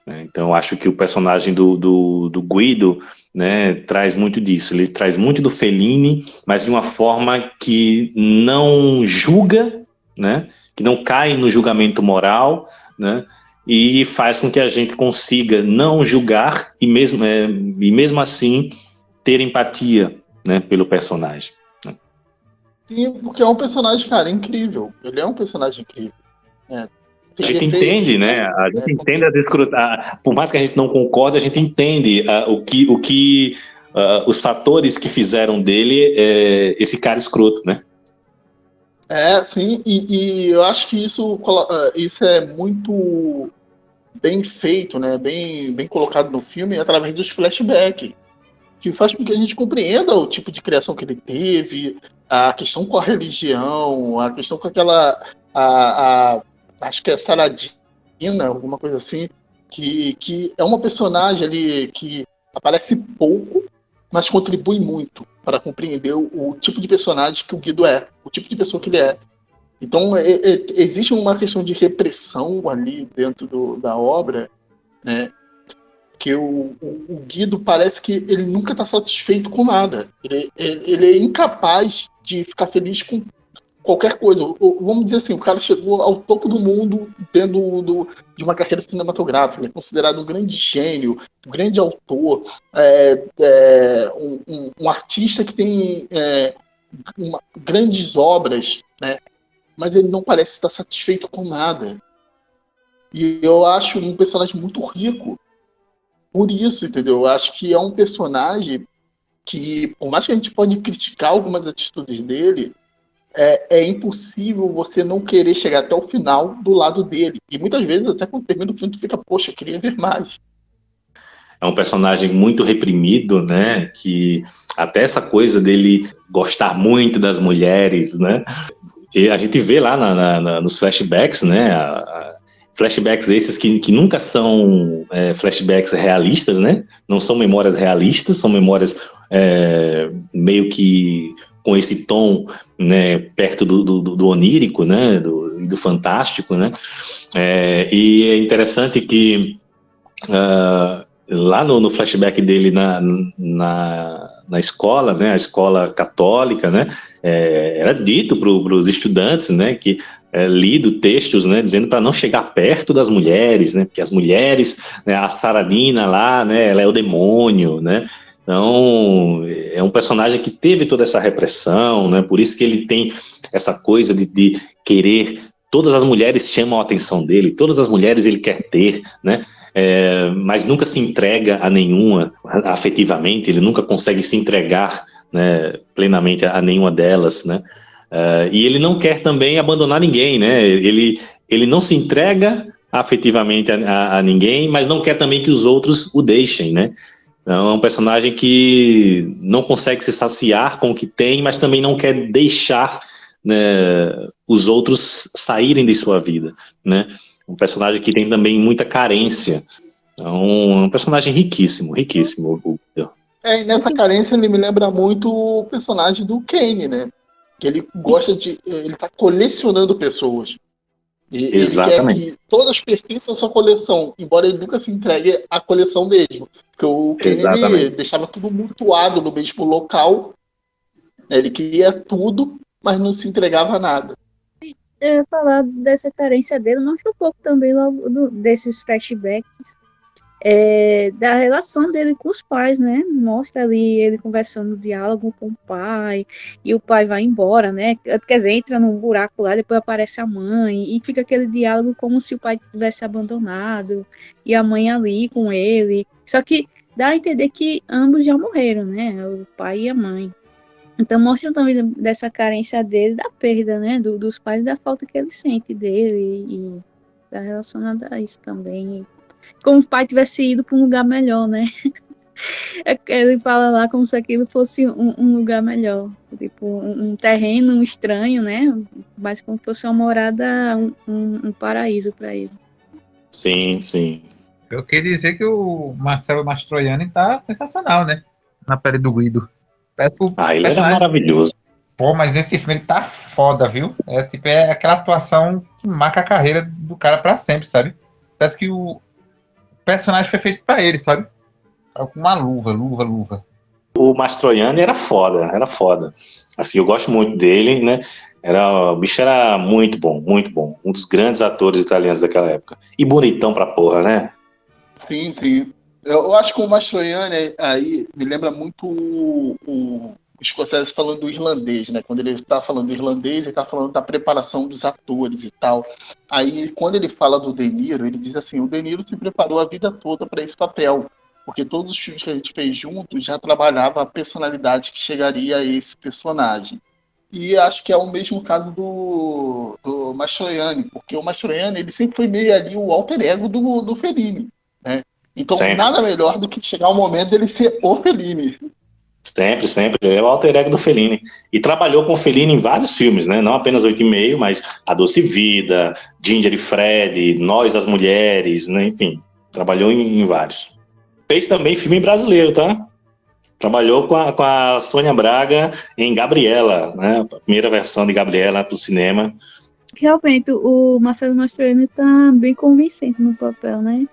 Né? Então, acho que o personagem do, do, do Guido né, traz muito disso. Ele traz muito do Fellini, mas de uma forma que não julga, né, que não cai no julgamento moral, né, e faz com que a gente consiga não julgar e mesmo, é, e mesmo assim ter empatia né, pelo personagem. Né. Sim, porque é um personagem, cara, incrível. Ele é um personagem incrível. É, a gente entende, né? A gente entende a por mais que a gente não concorde, a gente entende uh, o que, o que uh, os fatores que fizeram dele é, esse cara escroto, né? É, sim, e, e, eu acho que isso, ah, isso é muito bem feito, né? Bem, bem colocado no filme através dos flashbacks, que faz com que a gente compreenda o tipo de criação que ele teve, a questão com a religião, a questão com aquela a, a acho que é Saradina, alguma coisa assim, que, que é uma personagem ali que aparece pouco, mas contribui muito para compreender o, o, tipo de personagem que o Guido é, o tipo de pessoa que ele é. Então, é, é, existe uma questão de repressão ali dentro do, da obra, né? Que o, o, o, Guido parece que ele nunca está satisfeito com nada. Ele, ele é incapaz de ficar feliz com qualquer coisa. Vamos dizer assim, o cara chegou ao topo do mundo dentro do, de uma carreira cinematográfica, é considerado um grande gênio, um grande autor, é, é, um, um, um, artista que tem é, uma, grandes obras, né? mas ele não parece estar satisfeito com nada. E eu acho um personagem muito rico por isso, entendeu? Eu acho que é um personagem que, por mais que a gente pode criticar algumas atitudes dele, é, é, impossível você não querer chegar até o final do lado dele. E muitas vezes, até quando termina o filme, tu fica, poxa, queria ver mais. É um personagem muito reprimido, né? Que até essa coisa dele gostar muito das mulheres, né? E a gente vê lá na, na, na, nos flashbacks, né? A, a, flashbacks esses que, que nunca são é, flashbacks realistas, né? Não são memórias realistas, são memórias é, meio que com esse tom né, perto do, do, do onírico, né, do, do fantástico, né, é, e é interessante que uh, lá no, no, flashback dele na, na, na, escola, né, a escola católica, né, é, era dito para os estudantes, né, que é, lido textos, né, dizendo para não chegar perto das mulheres, né, porque as mulheres, né, a Saradina lá, né, ela é o demônio, né, então, é um personagem que teve toda essa repressão, né? Por isso que ele tem essa coisa de, de querer. Todas as mulheres chamam a atenção dele, todas as mulheres ele quer ter, né? É, mas nunca se entrega a nenhuma afetivamente, ele nunca consegue se entregar né, plenamente a, nenhuma delas, né? Uh, e ele não quer também abandonar ninguém, né? Ele, ele não se entrega afetivamente a, a, a, ninguém, mas não quer também que os outros o deixem, né? É um personagem que não consegue se saciar com o que tem, mas também não quer deixar né, os outros saírem de sua vida, né? Um personagem que tem também muita carência. É um personagem riquíssimo, riquíssimo. É, e nessa carência ele me lembra muito o personagem do Kane, né? Que ele gosta de. Ele tá colecionando pessoas. E Exatamente. Ele quer que todas pertençam à sua coleção, embora ele nunca se entregue à coleção mesmo. Porque o Kennedy deixava tudo mutuado no mesmo local. Né? Ele queria tudo, mas não se entregava a nada. Eu ia falar dessa carência dele, mostra um pouco também logo do, desses flashbacks é, da relação dele com os pais, né? Mostra ali ele conversando diálogo com o pai, e o pai vai embora, né? Quer dizer, entra num buraco lá, depois aparece a mãe, e fica aquele diálogo como se o pai tivesse abandonado, e a mãe ali com ele. Só que dá a entender que ambos já morreram, né? O pai e a mãe. Então mostra também dessa carência dele, da perda, né? Do, dos pais, da falta que ele sente dele, e tá relacionada a isso também como o pai tivesse ido para um lugar melhor, né? É ele fala lá como se aquilo fosse um, um lugar melhor, tipo um, um, terreno estranho, né? Mas como se fosse uma morada, um, um paraíso para ele. Sim, sim. Eu queria dizer que o Marcelo Mastroianni tá sensacional, né? Na pele do Guido. Ah, ele era maravilhoso. Pô, mas nesse filme ele tá foda, viu? É tipo, é aquela atuação que marca a carreira do cara para sempre, sabe? Parece que o, personagem foi feito para ele, sabe? Com uma luva, luva, luva. O Mastroianni era foda, era foda. Assim, eu gosto muito dele, né? Era, o bicho era muito bom, muito bom. Um dos grandes atores italianos daquela época. E bonitão pra porra, né? Sim, sim. Eu, acho que o Mastroianni aí me lembra muito o, o Scorsese falando do irlandês, né? Quando ele está falando do irlandês, ele está falando da preparação dos atores e tal. Aí, quando ele fala do De Niro, ele diz assim: o De Niro se preparou a vida toda para esse papel, porque todos os filmes que a gente fez juntos já trabalhava a personalidade que chegaria a esse personagem. E acho que é o mesmo caso do, do Mastroianni, porque o Mastroianni ele sempre foi meio ali o alter ego do, do Fellini, né? Então, Sim. nada melhor do que chegar o momento dele ser o Fellini. Sempre, sempre. É o alter ego do Fellini. E trabalhou com o Fellini em vários filmes, né? Não apenas Oito e Meio, mas A Doce Vida, Ginger e Fred, Nós as Mulheres, né? Enfim, trabalhou em, em, vários. Fez também filme brasileiro, tá? Trabalhou com a, com a Sônia Braga em Gabriela, né? A primeira versão de Gabriela para o cinema. Realmente, o Marcelo Mastroianni tá bem convincente no papel, né?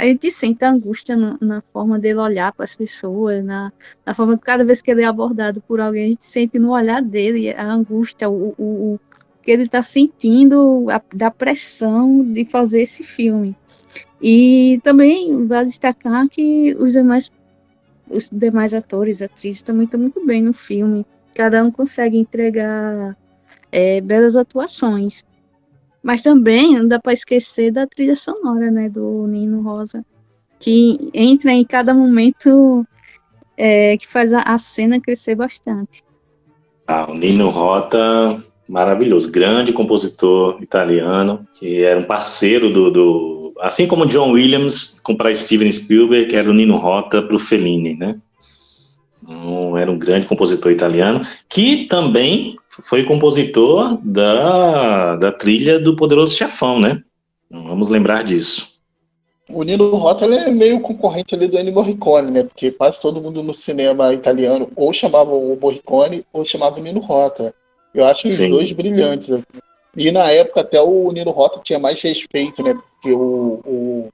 A gente sente a angústia na, na forma dele olhar para as pessoas, na, na forma que cada vez que ele é abordado por alguém, a gente sente no olhar dele a angústia, o, o, o que ele está sentindo, a, da pressão de fazer esse filme. E também vale destacar que os demais, os demais atores, atrizes também estão muito bem no filme. Cada um consegue entregar é, belas atuações. Mas também não dá para esquecer da trilha sonora, né, do Nino Rosa, que entra em cada momento é, que faz a, a, cena crescer bastante. Ah, o Nino Rota, maravilhoso, grande compositor italiano, que era um parceiro do, do assim como John Williams para Steven Spielberg, que era o Nino Rota para o Fellini, né? Um, era um grande compositor italiano, que também foi compositor da, da trilha do Poderoso Chefão, né? Vamos lembrar disso. O Nino Rota é meio concorrente ali do Ennio Morricone, né? Porque quase todo mundo no cinema italiano ou chamava o Morricone ou chamava o Nino Rota. Eu acho os Sim. dois brilhantes. E na época até o Nino Rota tinha mais respeito, né? Porque o, o,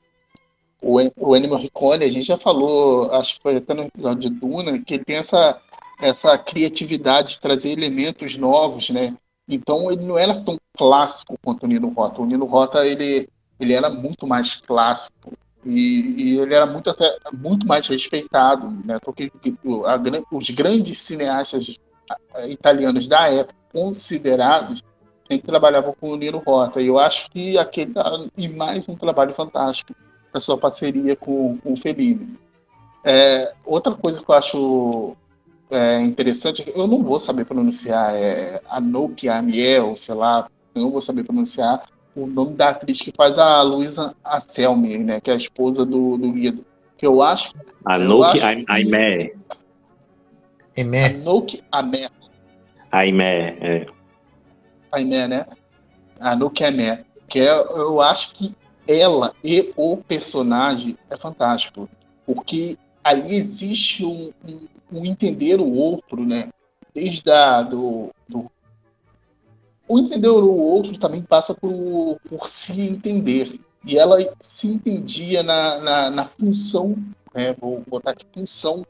o, o Ennio Morricone, a gente já falou, acho que foi até no episódio de Duna, que ele tem essa essa criatividade de trazer elementos novos, né? Então ele não era tão clássico quanto o Nino Rota. O Nino Rota ele, ele era muito mais clássico e, e ele era muito até muito mais respeitado, né? Porque a, os grandes cineastas italianos da época considerados sempre trabalhavam com o Nino Rota. E eu acho que aquele e mais um trabalho fantástico a sua parceria com, com o Fellini. É, outra coisa que eu acho é, interessante, eu não vou saber pronunciar, é Anouk Amiel, sei lá, eu não vou saber pronunciar o nome da atriz que faz a Luísa Anselmi, né, que é a esposa do, do Guido, que eu acho... Anouk Aimé. Aimé. Anouk Aimé. Aimé, é. Aimé, né? Anouk Aimé, que é, eu acho que ela e o personagem é fantástico, porque ali existe um, um, um entender o outro, né? Desde a, do, do, o entender o outro também passa por, por se entender. E ela se entendia na, na, na função, né? vou botar aqui, função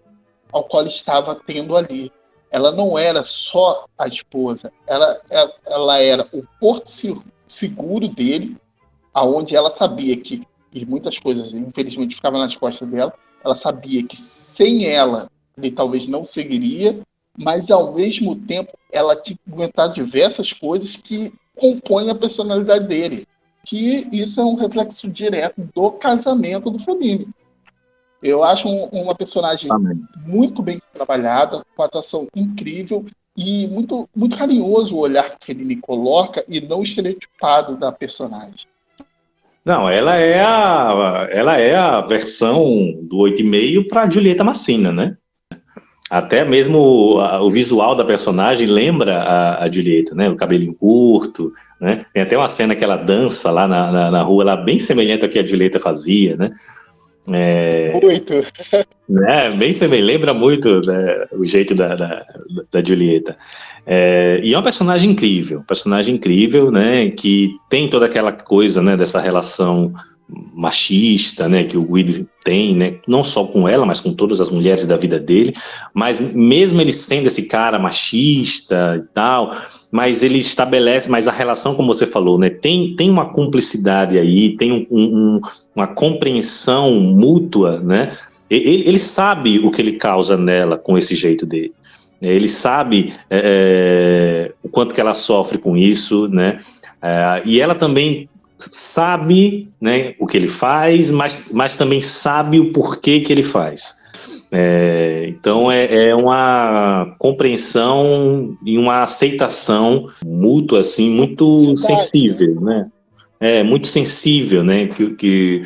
ao qual estava tendo ali. Ela não era só a esposa, ela, ela, ela era o porto seguro dele, aonde ela sabia que e muitas coisas, infelizmente, ficavam nas costas dela, ela sabia que sem ela ele talvez não seguiria, mas ao mesmo tempo ela tinha que aguentar diversas coisas que compõem a personalidade dele. Que isso é um reflexo direto do casamento do Fellini. Eu acho um, uma personagem Amém. muito bem trabalhada, com atuação incrível e muito, muito carinhoso o olhar que ele me coloca e não estereotipado da personagem. Não, ela é a, ela é a versão do 8,5 para Julieta Massina, né? Até mesmo o, visual da personagem lembra a, a, Julieta, né? O cabelinho curto, né? Tem até uma cena que ela dança lá na, na, na rua, lá bem semelhante ao que a Julieta fazia, né? É, muito. Né, bem semelhante, lembra muito né, o jeito da, da, da Julieta. É, e é um personagem incrível, personagem incrível, né? Que tem toda aquela coisa, né? Dessa relação machista, né, que o Guido tem, né, não só com ela, mas com todas as mulheres da vida dele, mas mesmo ele sendo esse cara machista e tal, mas ele estabelece, mas a relação, como você falou, né, tem, tem uma cumplicidade aí, tem um, um, uma compreensão mútua, né, ele, ele sabe o que ele causa nela com esse jeito dele. Ele sabe é, o quanto que ela sofre com isso, né? É, e ela também sabe né, o que ele faz, mas, mas também sabe o porquê que ele faz. É, então é, é, uma compreensão e uma aceitação mútua, assim, muito Sim, sensível, né? É muito sensível, né? Que, que,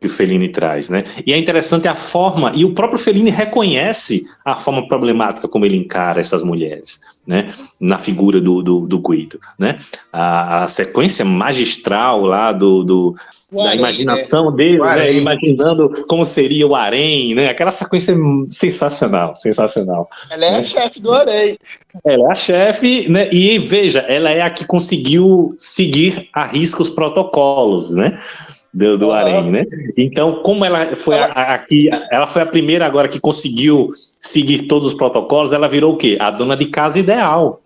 que o Fellini traz, né? E é interessante a forma, e o próprio Fellini reconhece a forma problemática como ele encara essas mulheres, né? Na figura do, do, do Guido, né? A, a sequência magistral lá do, do da Arém, imaginação né? dele, né? imaginando como seria o Arém, né? Aquela sequência sensacional, sensacional. Ela é né? a chefe do Arém. Ela é a chefe, né? E veja, ela é a que conseguiu seguir a risca os protocolos, né? Do, do uhum. né? Então, como ela foi a, a, aqui, ela foi a primeira agora que conseguiu seguir todos os protocolos, ela virou o quê? A dona de casa ideal,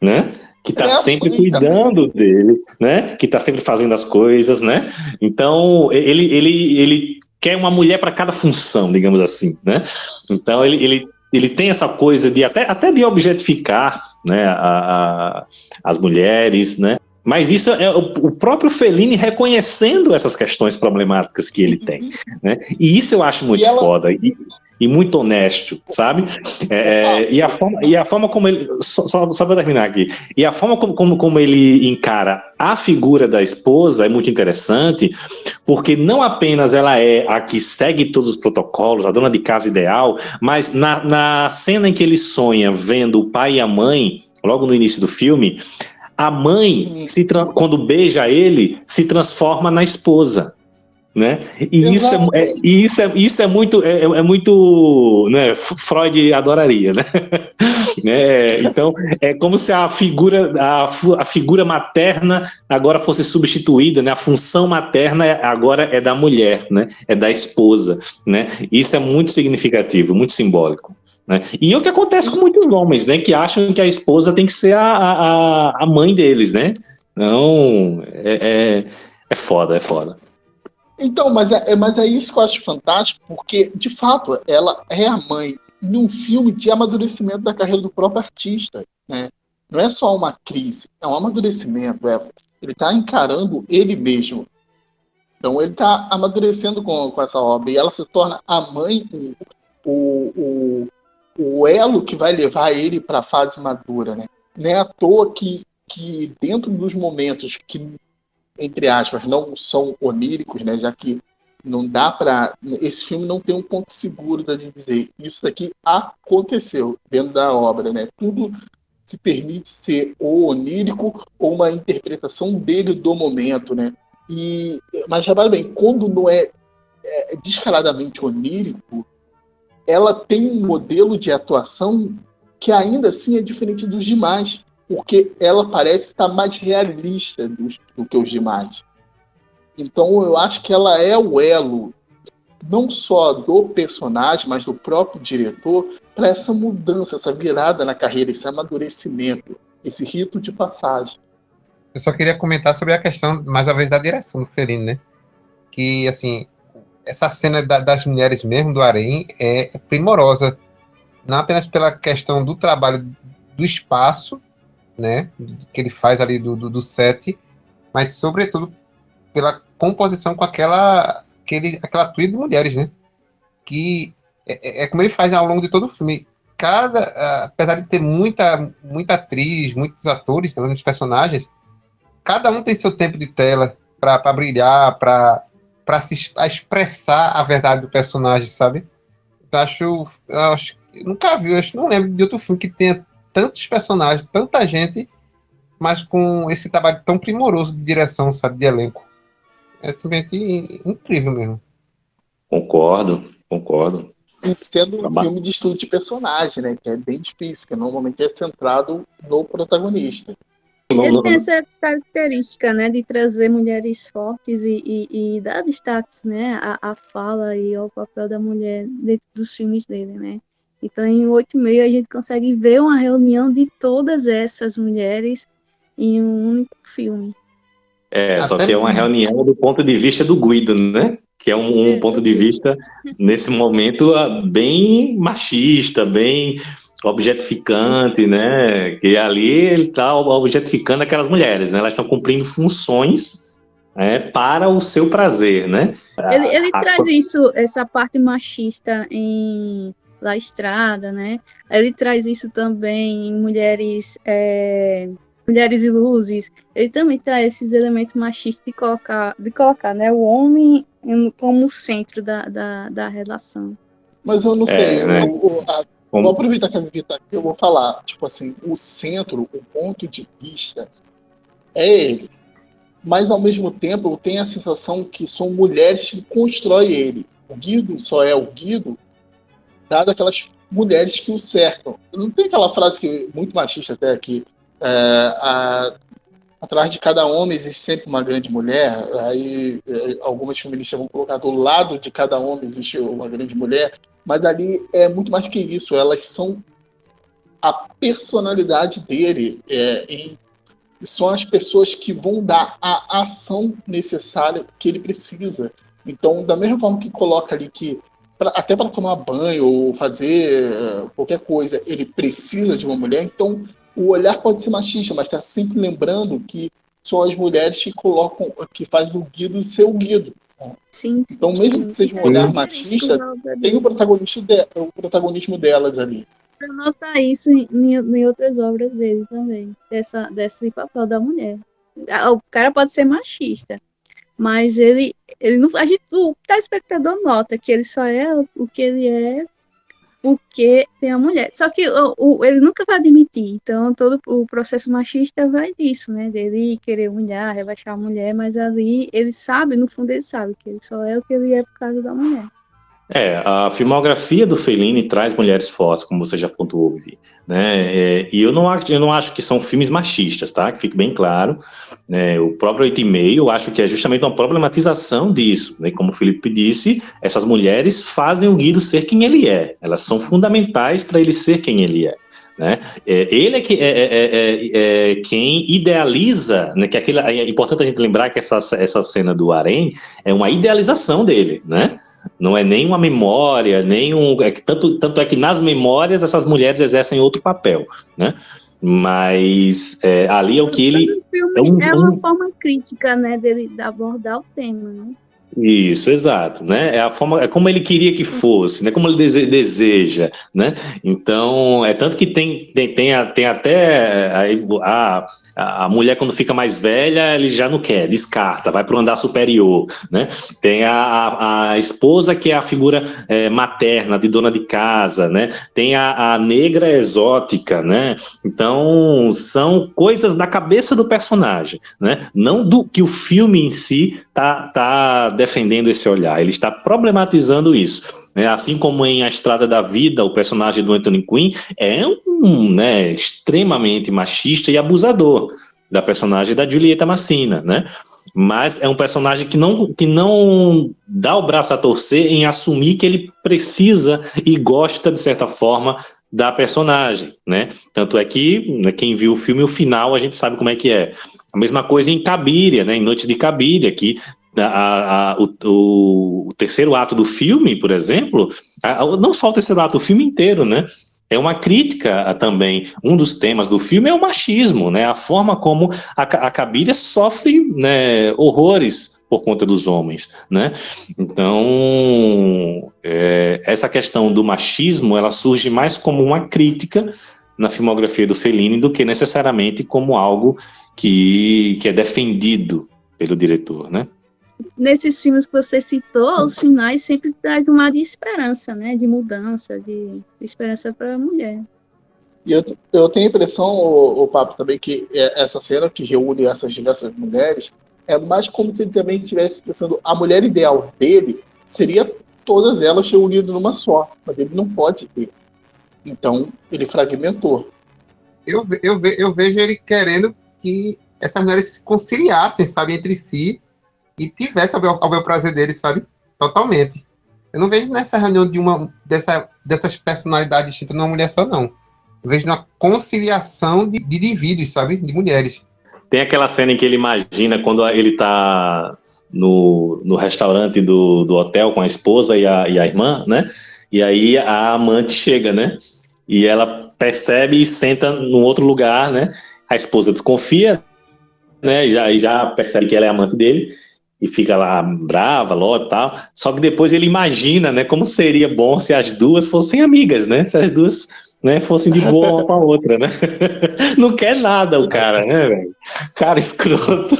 né? Que está é sempre cuidando dele, né? Que está sempre fazendo as coisas, né? Então, ele, ele, ele quer uma mulher para cada função, digamos assim, né? Então, ele, ele ele tem essa coisa de até, até de objetificar né, a, a, as mulheres, né? Mas isso é o próprio Fellini reconhecendo essas questões problemáticas que ele tem. Né? E isso eu acho muito ela... foda. E, e, muito honesto, sabe? É, e, a forma, e a forma como ele. Só, só, só para terminar aqui. E a forma como, como, como ele encara a figura da esposa é muito interessante, porque não apenas ela é a que segue todos os protocolos, a dona de casa ideal, mas na, na cena em que ele sonha vendo o pai e a mãe, logo no início do filme, a mãe, se quando beija ele, se transforma na esposa. Né? E isso é, é, isso é, isso é muito, é, é, muito né, Freud adoraria, né? né? Então, é como se a figura, a, a figura materna agora fosse substituída, né? A função materna agora é da mulher, né? É da esposa, né? Isso é muito significativo, muito simbólico. Né? E é o que acontece com muitos homens, né? Que acham que a esposa tem que ser a, a, a mãe deles, né? Não, é, é, é foda, é foda. Então, mas é, é, mas é isso que eu acho fantástico, porque, de fato, ela é a mãe num filme de amadurecimento da carreira do próprio artista, né? Não é só uma crise, é um amadurecimento. É, ele está encarando ele mesmo. Então, ele está amadurecendo com, com essa obra. E ela se torna a mãe, o, o, o, o elo que vai levar ele para a fase madura, né? Não é à toa que, que dentro dos momentos que, entre aspas, não são oníricos, né? Já que não dá para esse filme não tem um ponto seguro de dizer isso daqui aconteceu dentro da obra, né? Tudo se permite ser ou onírico ou uma interpretação dele do momento, né? E mas repara bem, quando não é, é descaradamente onírico, ela tem um modelo de atuação que ainda assim é diferente dos demais, porque ela parece estar mais realista do, do que os demais. Então eu acho que ela é o elo não só do personagem, mas do próprio diretor para essa mudança, essa virada na carreira, esse amadurecimento, esse rito de passagem. Eu só queria comentar sobre a questão, mais uma vez, da direção do Fellini, né? Que, assim, essa cena da, das mulheres mesmo do Arém é primorosa, não apenas pela questão do trabalho do espaço, né, que ele faz ali do, do, do set, mas sobretudo pela composição com aquela aquele, aquela trilha de mulheres, né, que é, é, é, como ele faz ao longo de todo o filme. Cada, apesar de ter muita muita atriz, muitos atores, também muitos personagens, cada um tem seu tempo de tela para brilhar, para para se a expressar a verdade do personagem, sabe? Eu acho, eu acho nunca vi, eu acho, não lembro de outro filme que tenha tantos personagens, tanta gente, mas com esse trabalho tão primoroso de direção, sabe, de elenco. É simplesmente incrível mesmo. Concordo, concordo. E sendo um filme de estudo de personagem, né? Que é bem difícil, que normalmente é centrado no protagonista. Ele tem essa característica, né, de trazer mulheres fortes e, e, e dar destaques, né, à, à, fala e ao papel da mulher dentro dos filmes dele, né. Então, em oito e meio a gente consegue ver uma reunião de todas essas mulheres em um único filme. É, só que é uma reunião do ponto de vista do Guido, né? Que é um, um ponto de vista, nesse momento, ah, bem machista, bem objetificante, né? Que ali ele está objetificando aquelas mulheres, né? Elas estão cumprindo funções né, para o seu prazer, né? Ele, ele a, traz a... isso, essa parte machista em La Estrada, né? Ele traz isso também em mulheres é, Mulheres e Luzes, ele também traz esses elementos machistas de colocar, de colocar né, o homem como o centro da, da, da relação. Mas eu não é, sei, né? eu, eu, a, vou aproveitar que a Vivi tá aqui, eu vou falar, tipo assim, o centro, o ponto de vista é ele. Mas ao mesmo tempo eu tenho a sensação que são mulheres que constroem ele. O Guido só é o Guido, dado aquelas mulheres que o cercam. Não tem aquela frase que muito machista até aqui, é, a, atrás de cada homem existe sempre uma grande mulher. Aí é, algumas feministas vão colocar do lado de cada homem existe uma grande mulher, mas ali é muito mais que isso. Elas são a personalidade dele é, em, são as pessoas que vão dar a ação necessária que ele precisa. Então, da mesma forma que coloca ali que pra, até para tomar banho ou fazer é, qualquer coisa, ele precisa de uma mulher, então o olhar pode ser machista, mas está sempre lembrando que são as mulheres que colocam, que fazem o Guido ser o Guido. Sim, então, mesmo que seja um olhar machista, tem o, protagonista de, o protagonismo delas ali. Você nota isso em, em, outras obras dele também, dessa, desse papel da mulher. O cara pode ser machista, mas ele, ele não. A gente, o telespectador nota que ele só é o que ele é porque tem a mulher. Só que o, o, ele nunca vai admitir. Então, todo o processo machista vai disso, né? Dele querer humilhar, rebaixar a mulher, mas ali ele sabe, no fundo ele sabe que ele só é o que ele é por causa da mulher. É, a filmografia do Fellini traz mulheres fortes, como você já pontuou, Vivi, né? É, e eu não, acho, eu não acho que são filmes machistas, tá? Que fique bem claro. Né? O próprio 8,5, eu acho que é justamente uma problematização disso. Né? Como o Felipe disse, essas mulheres fazem o Guido ser quem ele é. Elas são fundamentais para ele ser quem ele é. Né? É, ele é, que, é, é, é, é quem idealiza, né, que é importante a gente lembrar que essa, essa cena do Arém é uma idealização dele, né? Não é nem uma memória, nem um. É que tanto, tanto é que nas memórias essas mulheres exercem outro papel, né? Mas é, ali é o que ele. É, um, é, uma forma crítica, né, dele de abordar o tema, né? Isso, exato, né? É a forma, é como ele queria que fosse, né? Como ele dese, deseja, né? Então, é tanto que tem tem, tem, tem até a, a a mulher, quando fica mais velha, ele já não quer, descarta, vai para o andar superior. Né? Tem a, a, esposa, que é a figura é, materna, de dona de casa. Né? Tem a, a negra exótica. Né? Então, são coisas da cabeça do personagem. Né? Não do que o filme em si está tá defendendo esse olhar, ele está problematizando isso. Né? Assim como em A Estrada da Vida, o personagem do Anthony Quinn é um né, extremamente machista e abusador da personagem da Julieta Massina, né? Mas é um personagem que não, que não dá o braço a torcer em assumir que ele precisa e gosta, de certa forma, da personagem, né? Tanto é que, né, quem viu o filme, o final, a gente sabe como é que é. A mesma coisa em Cabiria, né? Em Noite de Cabiria, que a, a, o, o, terceiro ato do filme, por exemplo, a, não só o terceiro ato, o filme inteiro, né? É uma crítica também. Um dos temas do filme é o machismo, né? A forma como a, a Cabiria sofre né, horrores por conta dos homens, né? Então, é, essa questão do machismo, ela surge mais como uma crítica na filmografia do Fellini do que necessariamente como algo que, que é defendido pelo diretor, né? Nesses filmes que você citou, os finais sempre traz um ar de esperança, né? De mudança, de, de esperança para a mulher. E eu, eu tenho a impressão, o, o Papo, também, que é, essa cena que reúne essas diversas mulheres é mais como se ele também estivesse pensando a mulher ideal dele seria todas elas reunidas numa só, mas ele não pode ter. Então, ele fragmentou. Eu, eu, eu vejo ele querendo que essas mulheres se conciliassem, sabe, entre si, e tivesse ao meu, ao meu prazer dele, sabe? Totalmente. Eu não vejo nessa reunião de uma dessa, dessas personalidades distintas numa mulher só, não. Eu vejo uma conciliação de, de indivíduos, sabe? De mulheres. Tem aquela cena em que ele imagina quando ele tá no, no restaurante do, do hotel com a esposa e a, e a irmã, né? E aí a amante chega, né? E ela percebe e senta num outro lugar, né? A esposa desconfia, né? Já, já percebe que ela é amante dele e fica lá brava, logo e tal. Só que depois ele imagina, né, como seria bom se as duas fossem amigas, né? Se as duas né, fossem de boa uma com a outra, né? Não quer nada o cara, né, velho? Cara escroto.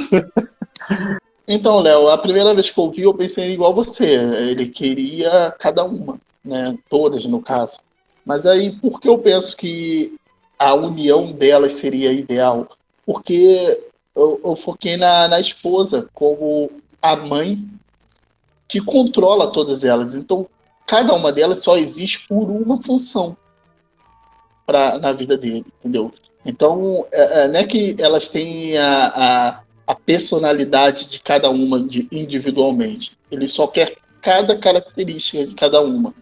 Então, Léo, a primeira vez que eu vi, eu pensei igual você. Ele queria cada uma, né? Todas, no caso. Mas aí, por que eu penso que a união delas seria ideal? Porque eu, eu foquei na, na esposa como a mãe que controla todas elas. Então, cada uma delas só existe por uma função pra, na vida dele, entendeu? Então, é, é, não é que elas têm a, a, a personalidade de cada uma de, individualmente. Ele só quer cada característica de cada uma.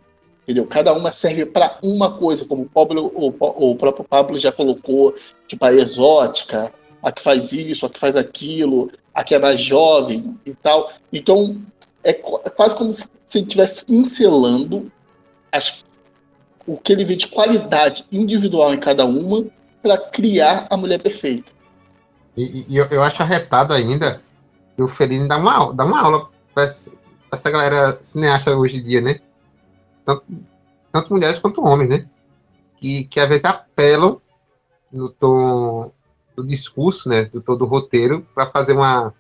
Entendeu? Cada uma serve para uma coisa, como o, Pablo, o, o, próprio Pablo já colocou, tipo a exótica, a que faz isso, a que faz aquilo, a que é mais jovem e tal. Então, é, é quase como se ele estivesse pincelando as, o que ele vê de qualidade individual em cada uma para criar a mulher perfeita. E, e eu, eu, acho arretado ainda que o Fellini dá uma, dá uma aula para essa galera cineasta hoje em dia, né? Tanto, tanto mulheres quanto homens, né? Que, que às vezes apelam no tom do discurso, né? Do todo o roteiro, para fazer uma.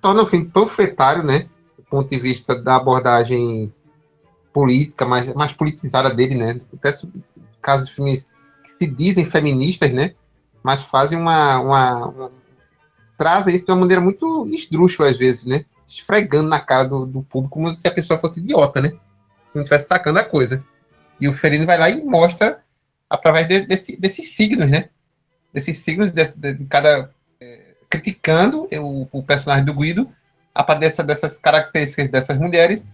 torna o filme panfletário, né? Do ponto de vista da abordagem política, mais, mais politizada dele, né? Até casos de filmes que se dizem feministas, né? Mas fazem uma, uma, uma trazem isso de uma maneira muito esdrúxula, às vezes, né? Esfregando na cara do, do público como se a pessoa fosse idiota, né? Não estivesse sacando a coisa. E o Ferino vai lá e mostra através de, desse, desses signos, né? Desses signos de, de, cada. É, criticando o, o, personagem do Guido a partir dessa, dessas características dessas mulheres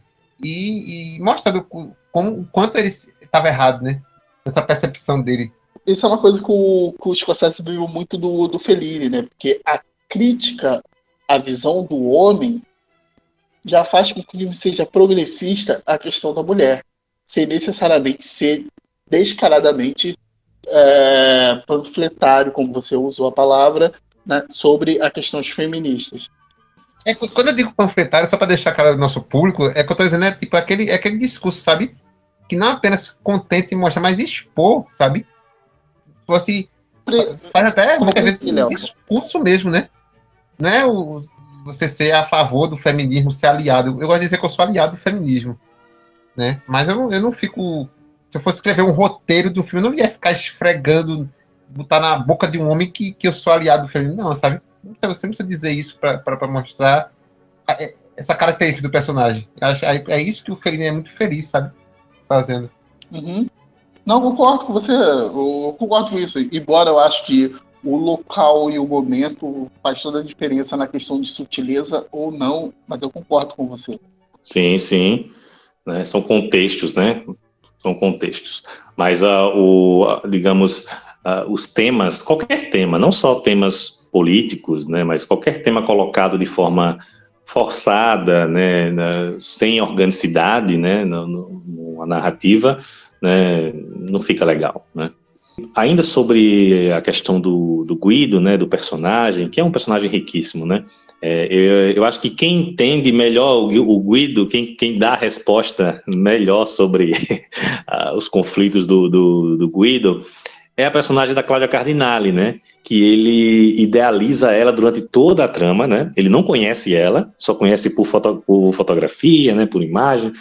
e, e mostrando como, quanto ele estava errado, né? Essa percepção dele. Isso é uma coisa que o, que o Scorsese viu muito do, do Fellini, né? Porque a crítica à visão do homem já faz com que o filme seja progressista a questão da mulher, sem necessariamente ser descaradamente é, panfletário, como você usou a palavra, né, sobre a questões feministas. É, quando eu digo panfletário, só para deixar claro do nosso público, é que eu estou dizendo, é tipo aquele, é aquele discurso, sabe? Que não apenas contente e mostra, mas expor, sabe? Fosse. Faz até muitas vezes um discurso mesmo, né? não é o, você ser a favor do feminismo, ser aliado. Eu gosto de dizer que eu sou aliado do feminismo, né? Mas eu eu não fico. Se eu fosse escrever um roteiro do filme, eu não ia ficar esfregando, botar na boca de um homem que, que eu sou aliado do feminismo, não, sabe? Você não precisa dizer isso para mostrar é, essa característica do personagem. É, é isso que o Fellini é muito feliz, sabe? Fazendo. Uhum. Não, concordo com você. Eu concordo com isso. Embora eu acho que o local e o momento faz toda a diferença na questão de sutileza ou não, mas eu concordo com você. Sim, sim. Né, são contextos, né? São contextos. Mas, uh, o, digamos, uh, os temas, qualquer tema, não só temas políticos, né? Mas qualquer tema colocado de forma forçada, né? Sem organicidade, né? Na narrativa, né? Não fica legal, né? Ainda sobre a questão do, do Guido, né, do personagem, que é um personagem riquíssimo, né? É, eu, eu, acho que quem entende melhor o, Guido, quem, quem dá a resposta melhor sobre os conflitos do, do, do, Guido, é a personagem da Cláudia Cardinale, né? Que ele idealiza ela durante toda a trama, né? Ele não conhece ela, só conhece por, foto, por fotografia, né? Por imagem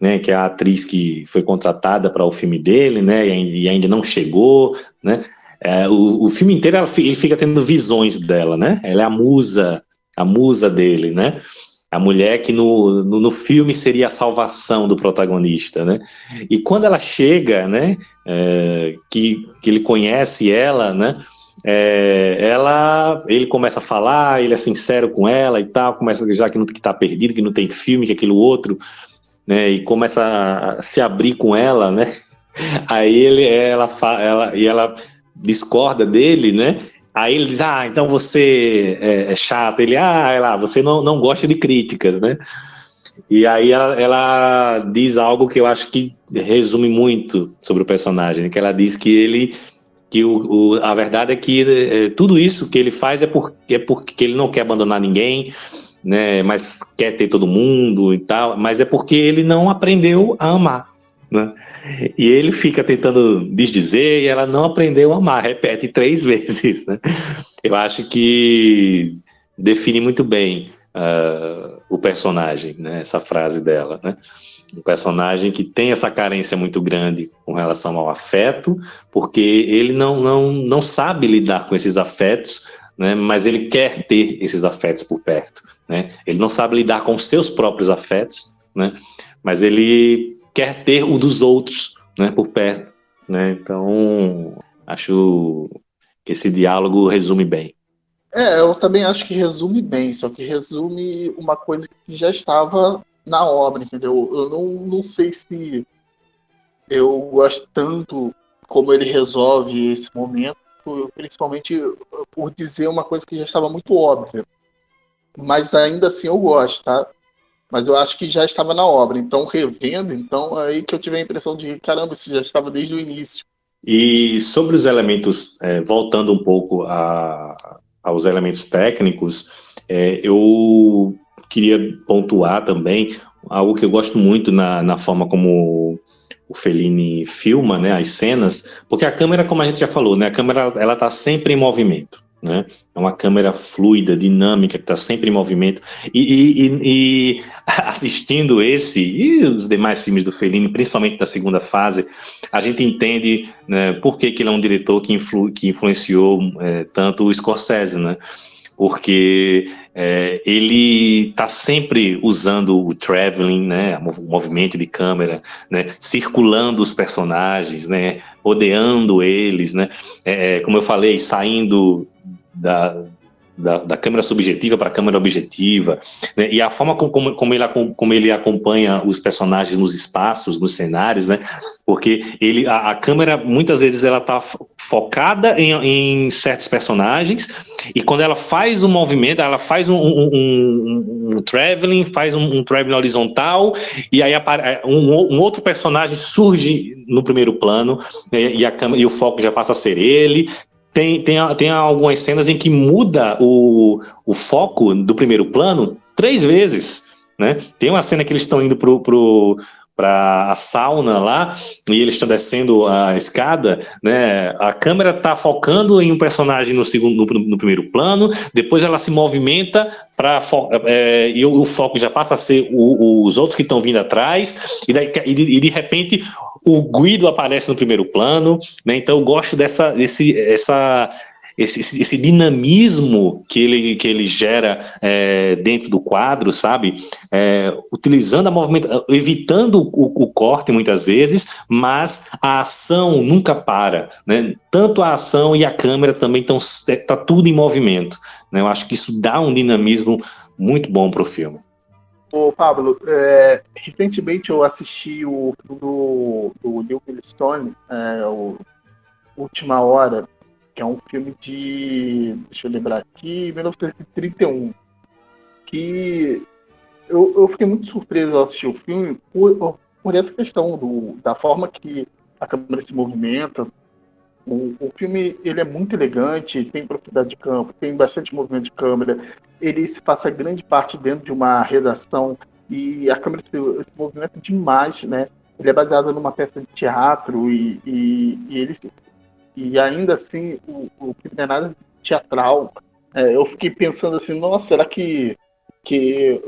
né, que é a atriz que foi contratada para o filme dele, né, e ainda não chegou, né, é, o, o, filme inteiro ele fica tendo visões dela, né, ela é a musa, a musa dele, né, a mulher que no, no, no, filme seria a salvação do protagonista, né? E quando ela chega, né, é, que, que ele conhece ela, né, é, ela, ele começa a falar, ele é sincero com ela e tal, começa já que não que tá perdido, que não tem filme, que aquilo outro, né, e começa a se abrir com ela, né? Aí ele, ela, ela, e ela discorda dele, né? Aí ele diz, ah, então você é, é chato. Ele, ah, ela, você não, não gosta de críticas, né? E aí ela, ela, diz algo que eu acho que resume muito sobre o personagem, que ela diz que ele que o, o a verdade é que é, tudo isso que ele faz é porque, é porque ele não quer abandonar ninguém, né, mas quer ter todo mundo e tal, mas é porque ele não aprendeu a amar, Né? E ele fica tentando desdizer e ela não aprendeu a amar, repete três vezes. Né? Eu acho que define muito bem uh, o personagem, né? essa frase dela. Né? Um personagem que tem essa carência muito grande com relação ao afeto, porque ele não, não, não sabe lidar com esses afetos, né? mas ele quer ter esses afetos por perto. Né? Ele não sabe lidar com seus próprios afetos, né? mas ele quer ter o dos outros né? por perto. Né? Então, acho que esse diálogo resume bem. É, eu também acho que resume bem, só que resume uma coisa que já estava na obra, entendeu? Eu não, não sei se eu gosto tanto como ele resolve esse momento, principalmente por dizer uma coisa que já estava muito óbvia. Mas ainda assim eu gosto, tá? Mas eu acho que já estava na obra. Então, revendo, então, aí que eu tive a impressão de, caramba, isso já estava desde o início. E sobre os elementos, é, voltando um pouco a, aos elementos técnicos, é, eu queria pontuar também algo que eu gosto muito na, na forma como o Fellini filma, né, as cenas, porque a câmera, como a gente já falou, né, a câmera ela está sempre em movimento, né, é uma câmera fluida, dinâmica, que está sempre em movimento, e, e, e, assistindo esse e os demais filmes do Fellini, principalmente da segunda fase, a gente entende né, por que, que ele é um diretor que, influ, que influenciou é, tanto o Scorsese, né, porque é, ele está sempre usando o traveling, né, o movimento de câmera, né, circulando os personagens, né, rodeando eles, né, é, como eu falei, saindo da, da, da câmera subjetiva para a câmera objetiva, né? e a forma como, como, ele, como ele acompanha os personagens nos espaços, nos cenários, né? porque ele, a, a câmera muitas vezes ela está focada em, em, certos personagens, e quando ela faz um movimento, ela faz um, um, um, um traveling, faz um, traveling horizontal, e aí um, um outro personagem surge no primeiro plano, né? e, a câmera, e o foco já passa a ser ele, tem, tem, tem algumas cenas em que muda o, o foco do primeiro plano três vezes. Né? Tem uma cena que eles estão indo pro, pro, para a sauna lá e eles estão descendo a escada, né? A câmera está focando em um personagem no segundo, no, no primeiro plano, depois ela se movimenta para é, e o, o, foco já passa a ser o, os outros que estão vindo atrás e, daí, e, de, e de repente o Guido aparece no primeiro plano, né? Então eu gosto dessa, desse, essa, esse, esse, dinamismo que ele, que ele gera é, dentro do quadro, sabe? É, utilizando a movimentação, evitando o, o, corte muitas vezes, mas a ação nunca para, né? Tanto a ação e a câmera também estão tá tudo em movimento. Né? Eu acho que isso dá um dinamismo muito bom para o filme. Ô, Pablo, é, recentemente eu assisti o do, do Neil Stone, é, o Última Hora, que é um filme de, deixa eu lembrar aqui, 1931, que eu, eu fiquei muito surpreso ao assistir o filme por, por essa questão do, da forma que a câmera se movimenta. O, o filme ele é muito elegante, tem propriedade de campo, tem bastante movimento de câmera, ele se passa grande parte dentro de uma redação e a câmera se, se movimenta demais, né? Ele é baseado numa peça de teatro e, e, e ele e ainda assim o, o é nada teatral. É, eu fiquei pensando assim, nossa, será que que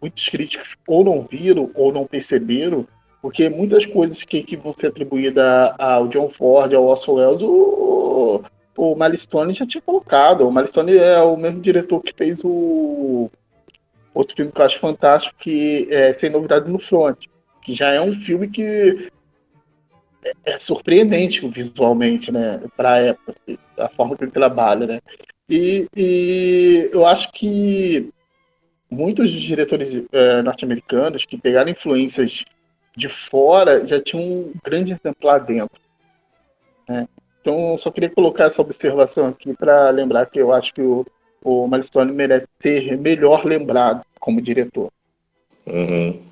muitos críticos ou não viram ou não perceberam, porque muitas coisas que, que vão ser atribuídas ao John Ford, ao Orson Welles, o, o Malistone já tinha colocado. O Malistone é o mesmo diretor que fez o outro filme que eu acho fantástico, que é Sem Novidade no Front, que já é um filme que é, é surpreendente visualmente, né, para a época, a forma que ele trabalha, né. E, e eu acho que muitos diretores é, norte-americanos que pegaram influências de fora já tinham um grande exemplar dentro. Né? Então, só queria colocar essa observação aqui para lembrar que eu acho que o, o Malistone merece ser melhor lembrado como diretor. Uhum.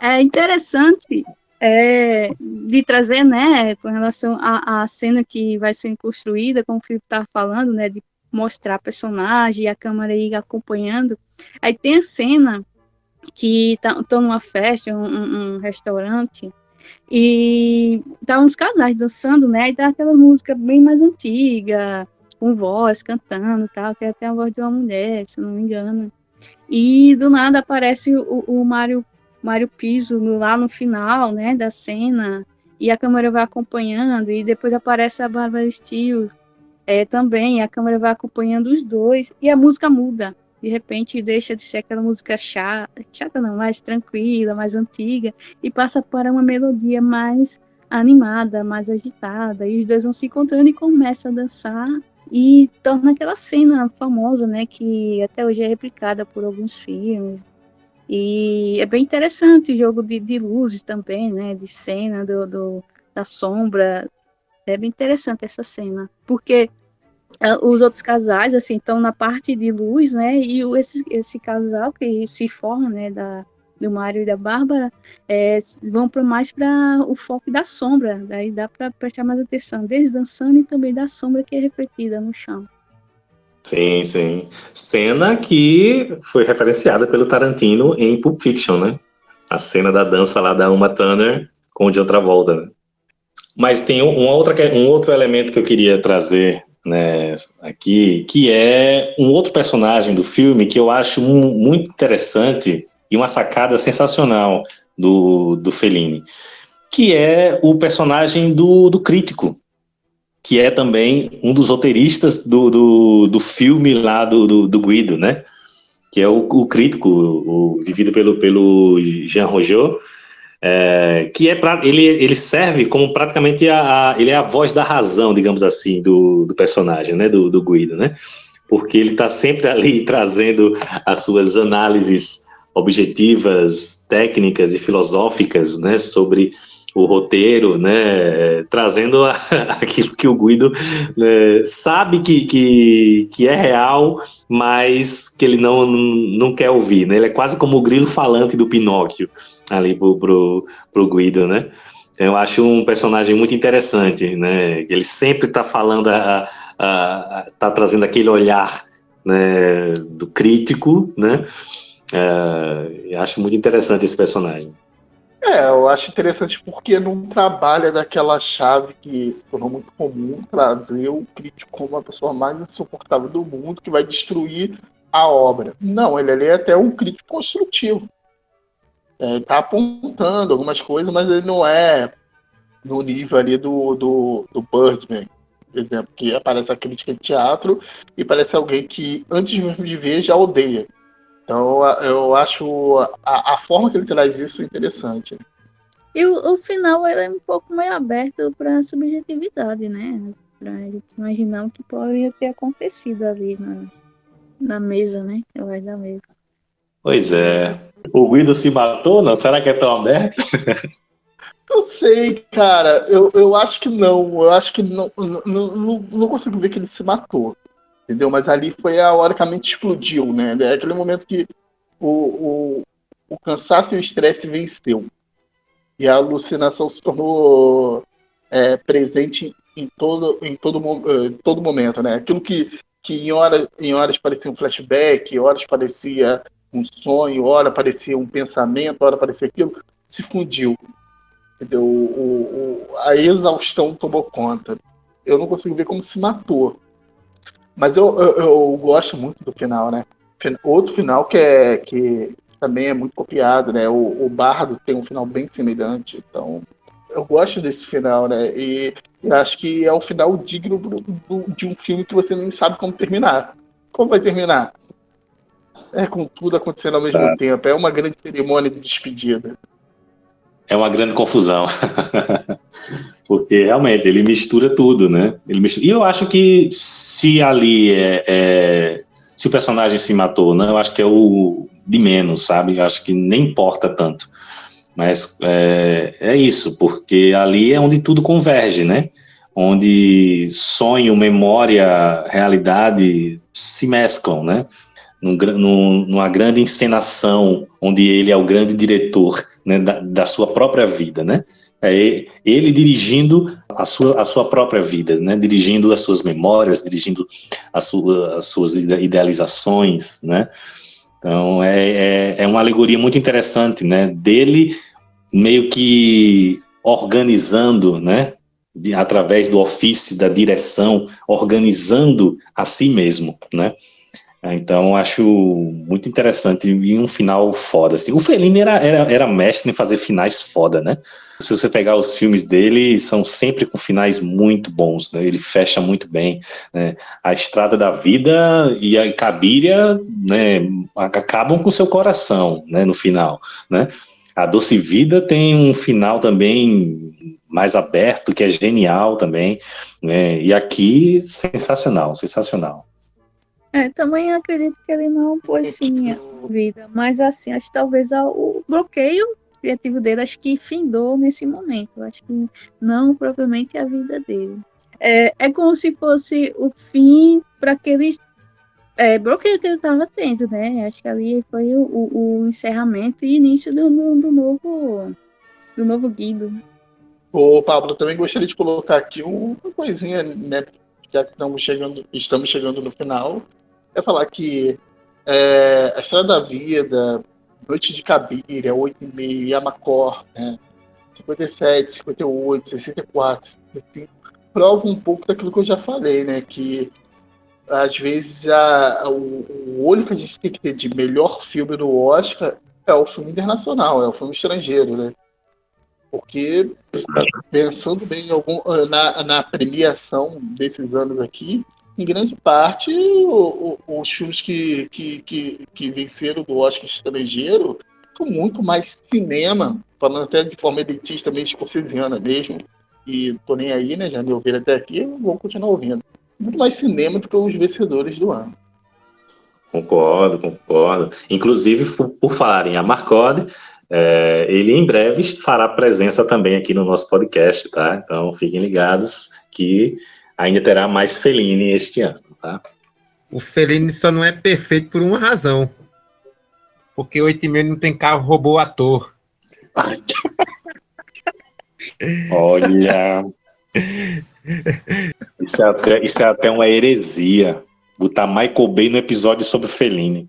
É interessante é, de trazer, né, com relação à, cena que vai ser construída, como o Filipe estava falando, né, de mostrar personagem e a câmera ir acompanhando. Aí tem a cena que estão tá, numa festa, um, um, restaurante, E tá uns casais dançando, né? E dá aquela música bem mais antiga, com voz, cantando tal, que é até a voz de uma mulher, se não me engano. E do nada aparece o, o Mário, Mário Piso lá no final, né, da cena, e a câmera vai acompanhando, e depois aparece a Bárbara Steele é, também, a câmera vai acompanhando os dois, e a música muda de repente deixa de ser aquela música chata, chata não, mais tranquila, mais antiga, e passa para uma melodia mais animada, mais agitada, e os dois vão se encontrando e começam a dançar e torna aquela cena famosa, né, que até hoje é replicada por alguns filmes. E é bem interessante o jogo de, de luzes também, né, de cena do, do da sombra. É bem interessante essa cena, porque é, os outros casais, assim, estão na parte de luz, né? E esse, esse casal que se forma, né, da, do Mário e da Bárbara, é, vão para mais para o foco da sombra. Daí dá para prestar mais atenção, desde dançando e também da sombra que é refletida no chão. Sim, sim. Cena que foi referenciada pelo Tarantino em Pulp Fiction, né? A cena da dança lá da Uma Turner com o de outra volta. Né? Mas tem um, outra, um outro elemento que eu queria trazer né, aqui, que é um outro personagem do filme que eu acho muito interessante e uma sacada sensacional do, do Fellini, que é o personagem do, do crítico, que é também um dos roteiristas do, do, do filme lá do, do, do, Guido, né? Que é o, o crítico, o, vivido pelo, pelo Jean Roger, é, que é pra, ele, ele serve como praticamente a, a, ele é a voz da razão, digamos assim, do, do personagem, né, do, do Guido, né, porque ele está sempre ali trazendo as suas análises objetivas, técnicas e filosóficas, né, sobre o roteiro, né, trazendo a, aquilo que o Guido né, sabe que, que, que é real, mas que ele não, não quer ouvir, né? Ele é quase como o grilo falante do Pinóquio ali pro, pro, pro Guido, né? Eu acho um personagem muito interessante, né? Ele sempre está falando, a, a, tá trazendo aquele olhar né, do crítico, né? É, acho muito interessante esse personagem. É, eu acho interessante porque não trabalha daquela chave que se tornou muito comum trazer o crítico como a pessoa mais insuportável do mundo que vai destruir a obra. Não, ele ali é até um crítico construtivo. É, tá apontando algumas coisas, mas ele não é no nível ali do, do, do Birdman, por exemplo, que aparece a crítica de teatro e parece alguém que, antes mesmo de ver, já odeia. Então eu acho a, a forma que ele traz isso interessante. E o, o final é um pouco meio aberto para a subjetividade, né? Para gente imaginar o que poderia ter acontecido ali na, na mesa, né? Eu acho da mesa. Pois é. O Guido se matou, não? Será que é tão aberto? Eu sei, cara. Eu, eu acho que não. Eu acho que não, não, não, não consigo ver que ele se matou entendeu? Mas ali foi a hora que a mente explodiu, né? É aquele momento que o, o, o cansaço e o estresse venceu. E a alucinação se tornou é, presente em todo, em todo, em eh, todo momento, né? Aquilo que, que em, hora, em horas parecia um flashback, horas parecia um sonho, hora parecia um pensamento, hora parecia aquilo, se fundiu. Entendeu? O, o, a exaustão tomou conta. Eu não consigo ver como se matou. Mas eu, eu, eu, gosto muito do final, né? Outro final que é que também é muito copiado, né? O, o Bardo tem um final bem semelhante, então eu gosto desse final, né? E, e acho que é o final digno do, do, de um filme que você nem sabe como terminar. Como vai terminar? É com tudo acontecendo ao mesmo é. tempo. É uma grande cerimônia de despedida. É uma grande confusão. Porque realmente ele mistura tudo, né? Ele mistura... E eu acho que se ali é, é, se o personagem se matou, né? Eu acho que é o de menos, sabe? Eu acho que nem importa tanto. Mas é, é isso, porque ali é onde tudo converge, né? Onde sonho, memória, realidade se mesclam, né? Num, num, numa grande encenação, onde ele é o grande diretor né, da, da sua própria vida, né? É ele dirigindo a sua, a sua própria vida, né? dirigindo as suas memórias, dirigindo as, sua, as suas idealizações, né? Então, é, é, é, uma alegoria muito interessante, né? Dele meio que organizando, né? De, através do ofício da direção, organizando a si mesmo, né? Então, acho muito interessante e um final foda. Assim. O Fellini era, era, era mestre em fazer finais foda, né? Se você pegar os filmes dele, são sempre com finais muito bons, né? Ele fecha muito bem. Né? A Estrada da Vida e a Cabiria né, acabam com seu coração né, no final, né? A Doce Vida tem um final também mais aberto, que é genial também. Né? E aqui, sensacional, sensacional. É, também acredito que ele não pôs fim à vida, mas assim, acho que talvez o bloqueio criativo dele, acho que findou nesse momento, acho que não propriamente a vida dele. É, é como se fosse o fim para aquele é, bloqueio que ele estava tendo, né? Acho que ali foi o, o, o encerramento e início do, do, do, novo do novo Guido. Ô, Pablo, também gostaria de colocar aqui uma coisinha, né? Já que estamos chegando, estamos chegando no final, é falar que é, a Estrada da Vida, Noite de Cabiria, 8 e meio, Yamacor, né, 57, 58, 64, 65, prova um pouco daquilo que eu já falei, né? Que às vezes a, o, o olho que a gente tem que ter de melhor filme do Oscar é o filme internacional, é o filme estrangeiro, né? Porque, pensando bem algum, na, na premiação desses anos aqui, em grande parte, o, o, os filmes que, que, que, que, venceram do Oscar estrangeiro são muito mais cinema, falando até de forma elitista, meio escocesiana mesmo, e tô nem aí, né, já me ouviram até aqui, vou continuar ouvindo. Muito mais cinema do que os vencedores do ano. Concordo, concordo. Inclusive, por, falar em Amarcord, é, ele em breve fará presença também aqui no nosso podcast, tá? Então fiquem ligados que ainda terá mais Fellini este ano, tá? O Fellini só não é perfeito por uma razão. Porque o 8 não tem carro robô ator. Olha. Isso é, até, isso é até uma heresia. Botar Michael Bay no episódio sobre Fellini.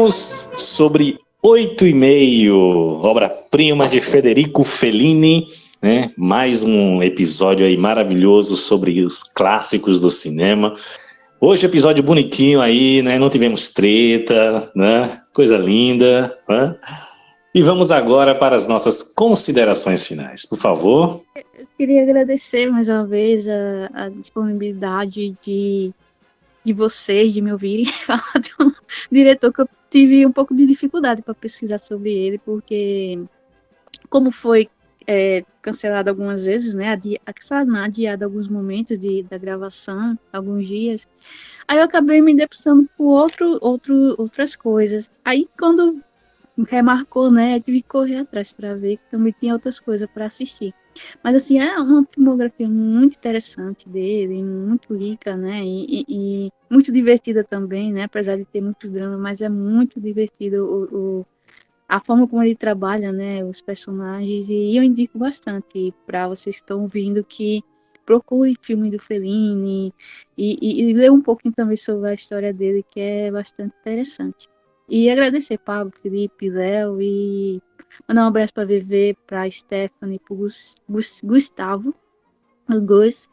Falamos sobre Oito e Meio, obra-prima de Federico Fellini, né? Mais um episódio aí maravilhoso sobre os clássicos do cinema. Hoje episódio bonitinho aí, né? Não tivemos treta, né? Coisa linda, né? E vamos agora para as nossas considerações finais, por favor. Eu queria agradecer mais uma vez a, a disponibilidade de de vocês, de me ouvirem falar de um diretor que eu tive um pouco de dificuldade para pesquisar sobre ele, porque como foi é, cancelado algumas vezes, né, adiado, adiado alguns momentos de, da gravação, alguns dias, aí eu acabei me debruçando por outro, outro, outras coisas. Aí quando remarcou, né, eu tive que correr atrás para ver que também tinha outras coisas para assistir. Mas, assim, é uma filmografia muito interessante dele, muito rica, né? E, e, e, muito divertida também, né? Apesar de ter muitos dramas, mas é muito divertido o, o, a forma como ele trabalha, né? Os personagens. E eu indico bastante para vocês que estão ouvindo que procure filme do Fellini e, e, e ler um pouquinho também sobre a história dele, que é bastante interessante. E agradecer Pablo, Felipe, Léo e Mandar um abraço para VV, para Stephanie, para Gustavo, o Gus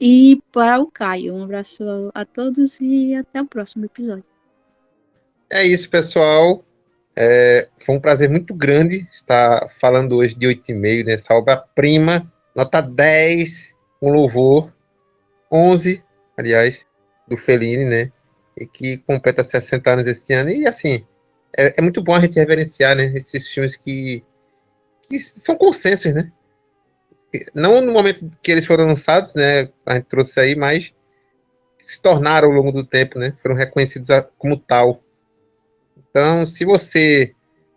e para o Caio. Um abraço a todos e até o próximo episódio. é isso, pessoal. É, foi um prazer muito grande estar falando hoje de 8,5 nessa obra-prima, nota 10, um louvor, 11, aliás, do Fellini, né? E que completa 60 anos esse ano. E assim, é, é muito bom a gente reverenciar né, esses filmes que, que são consensos, né? Não no momento que eles foram lançados, né? A gente trouxe aí, mas se tornaram ao longo do tempo, né? Foram reconhecidos como tal. Então, se você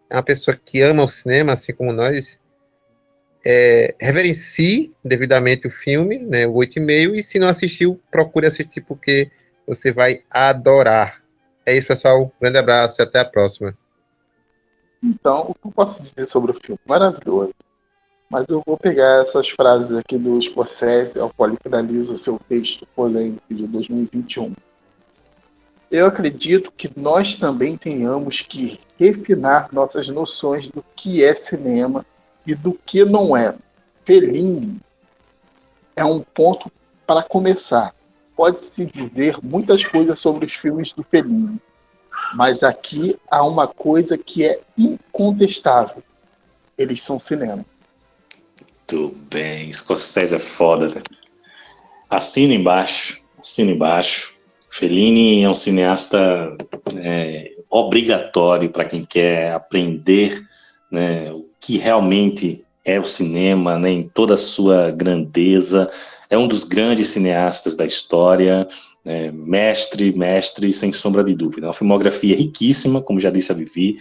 é uma pessoa que ama o cinema, assim como nós, é, reverencie devidamente o filme, né, o 8,5, e se não assistiu, procure assistir, porque você vai adorar. É isso, pessoal. Grande abraço e até a próxima. Então, o que eu posso dizer sobre o filme? Maravilhoso. Mas eu vou pegar essas frases aqui do Scorsese, ao qual ele finaliza seu texto polêmico de 2021 eu acredito que nós também tenhamos que refinar nossas noções do que é cinema e do que não é. Fellini é um ponto para começar. Pode-se dizer muitas coisas sobre os filmes do Fellini, mas aqui há uma coisa que é incontestável. Eles são cinema. Muito bem. Scorsese é foda, né? Assina embaixo. Assina embaixo. Fellini é um cineasta é, obrigatório para quem quer aprender né, o que realmente é o cinema, né, em toda a sua grandeza. É um dos grandes cineastas da história, é, mestre, mestre, sem sombra de dúvida. É uma filmografia riquíssima, como já disse a Vivi,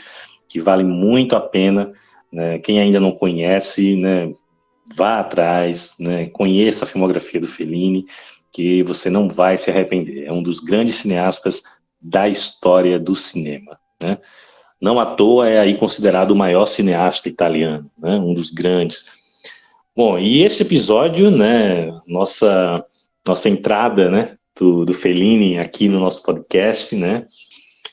que vale muito a pena. Né, quem ainda não conhece, né, vá atrás, né, conheça a filmografia do Fellini que você não vai se arrepender. É um dos grandes cineastas da história do cinema. Né? Não à toa é aí considerado o maior cineasta italiano, né? um dos grandes. Bom, e esse episódio, né, nossa, nossa entrada né, do, do Fellini aqui no nosso podcast, né?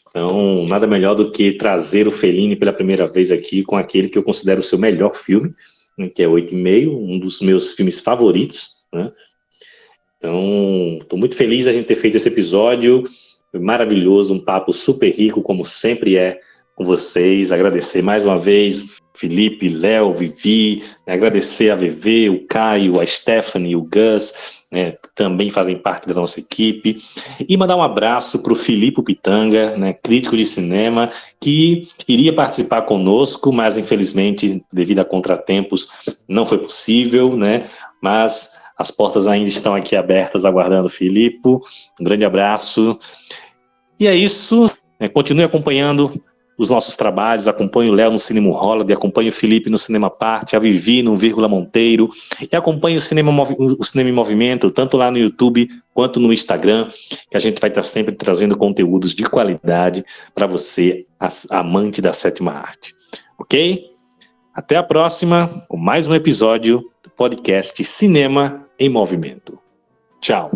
Então, nada melhor do que trazer o Fellini pela primeira vez aqui com aquele que eu considero o seu melhor filme, né, que é Oito e Meio, um dos meus filmes favoritos, né? Então, estou muito feliz a gente ter feito esse episódio. Maravilhoso, um papo super rico, como sempre é com vocês. Agradecer mais uma vez Felipe, Léo, Vivi, né, agradecer a VV, o Caio, a Stephanie, o Gus, né, também fazem parte da nossa equipe. E mandar um abraço para o Filipe Pitanga, né, crítico de cinema, que iria participar conosco, mas infelizmente, devido a contratempos, não foi possível, né? Mas as portas ainda estão aqui abertas, aguardando o Filipe. Um grande abraço. E é isso. É, continue acompanhando os nossos trabalhos, acompanhe o Léo no Cinema Holiday, acompanhe o Felipe no Cinema Parte, a Vivi no Vírgula Monteiro, e acompanhe o Cinema, o Cinema em Movimento, tanto lá no YouTube quanto no Instagram, que a gente vai estar sempre trazendo conteúdos de qualidade para você, amante da sétima arte. Ok? Até a próxima, com mais um episódio do podcast Cinema em movimento. Tchau.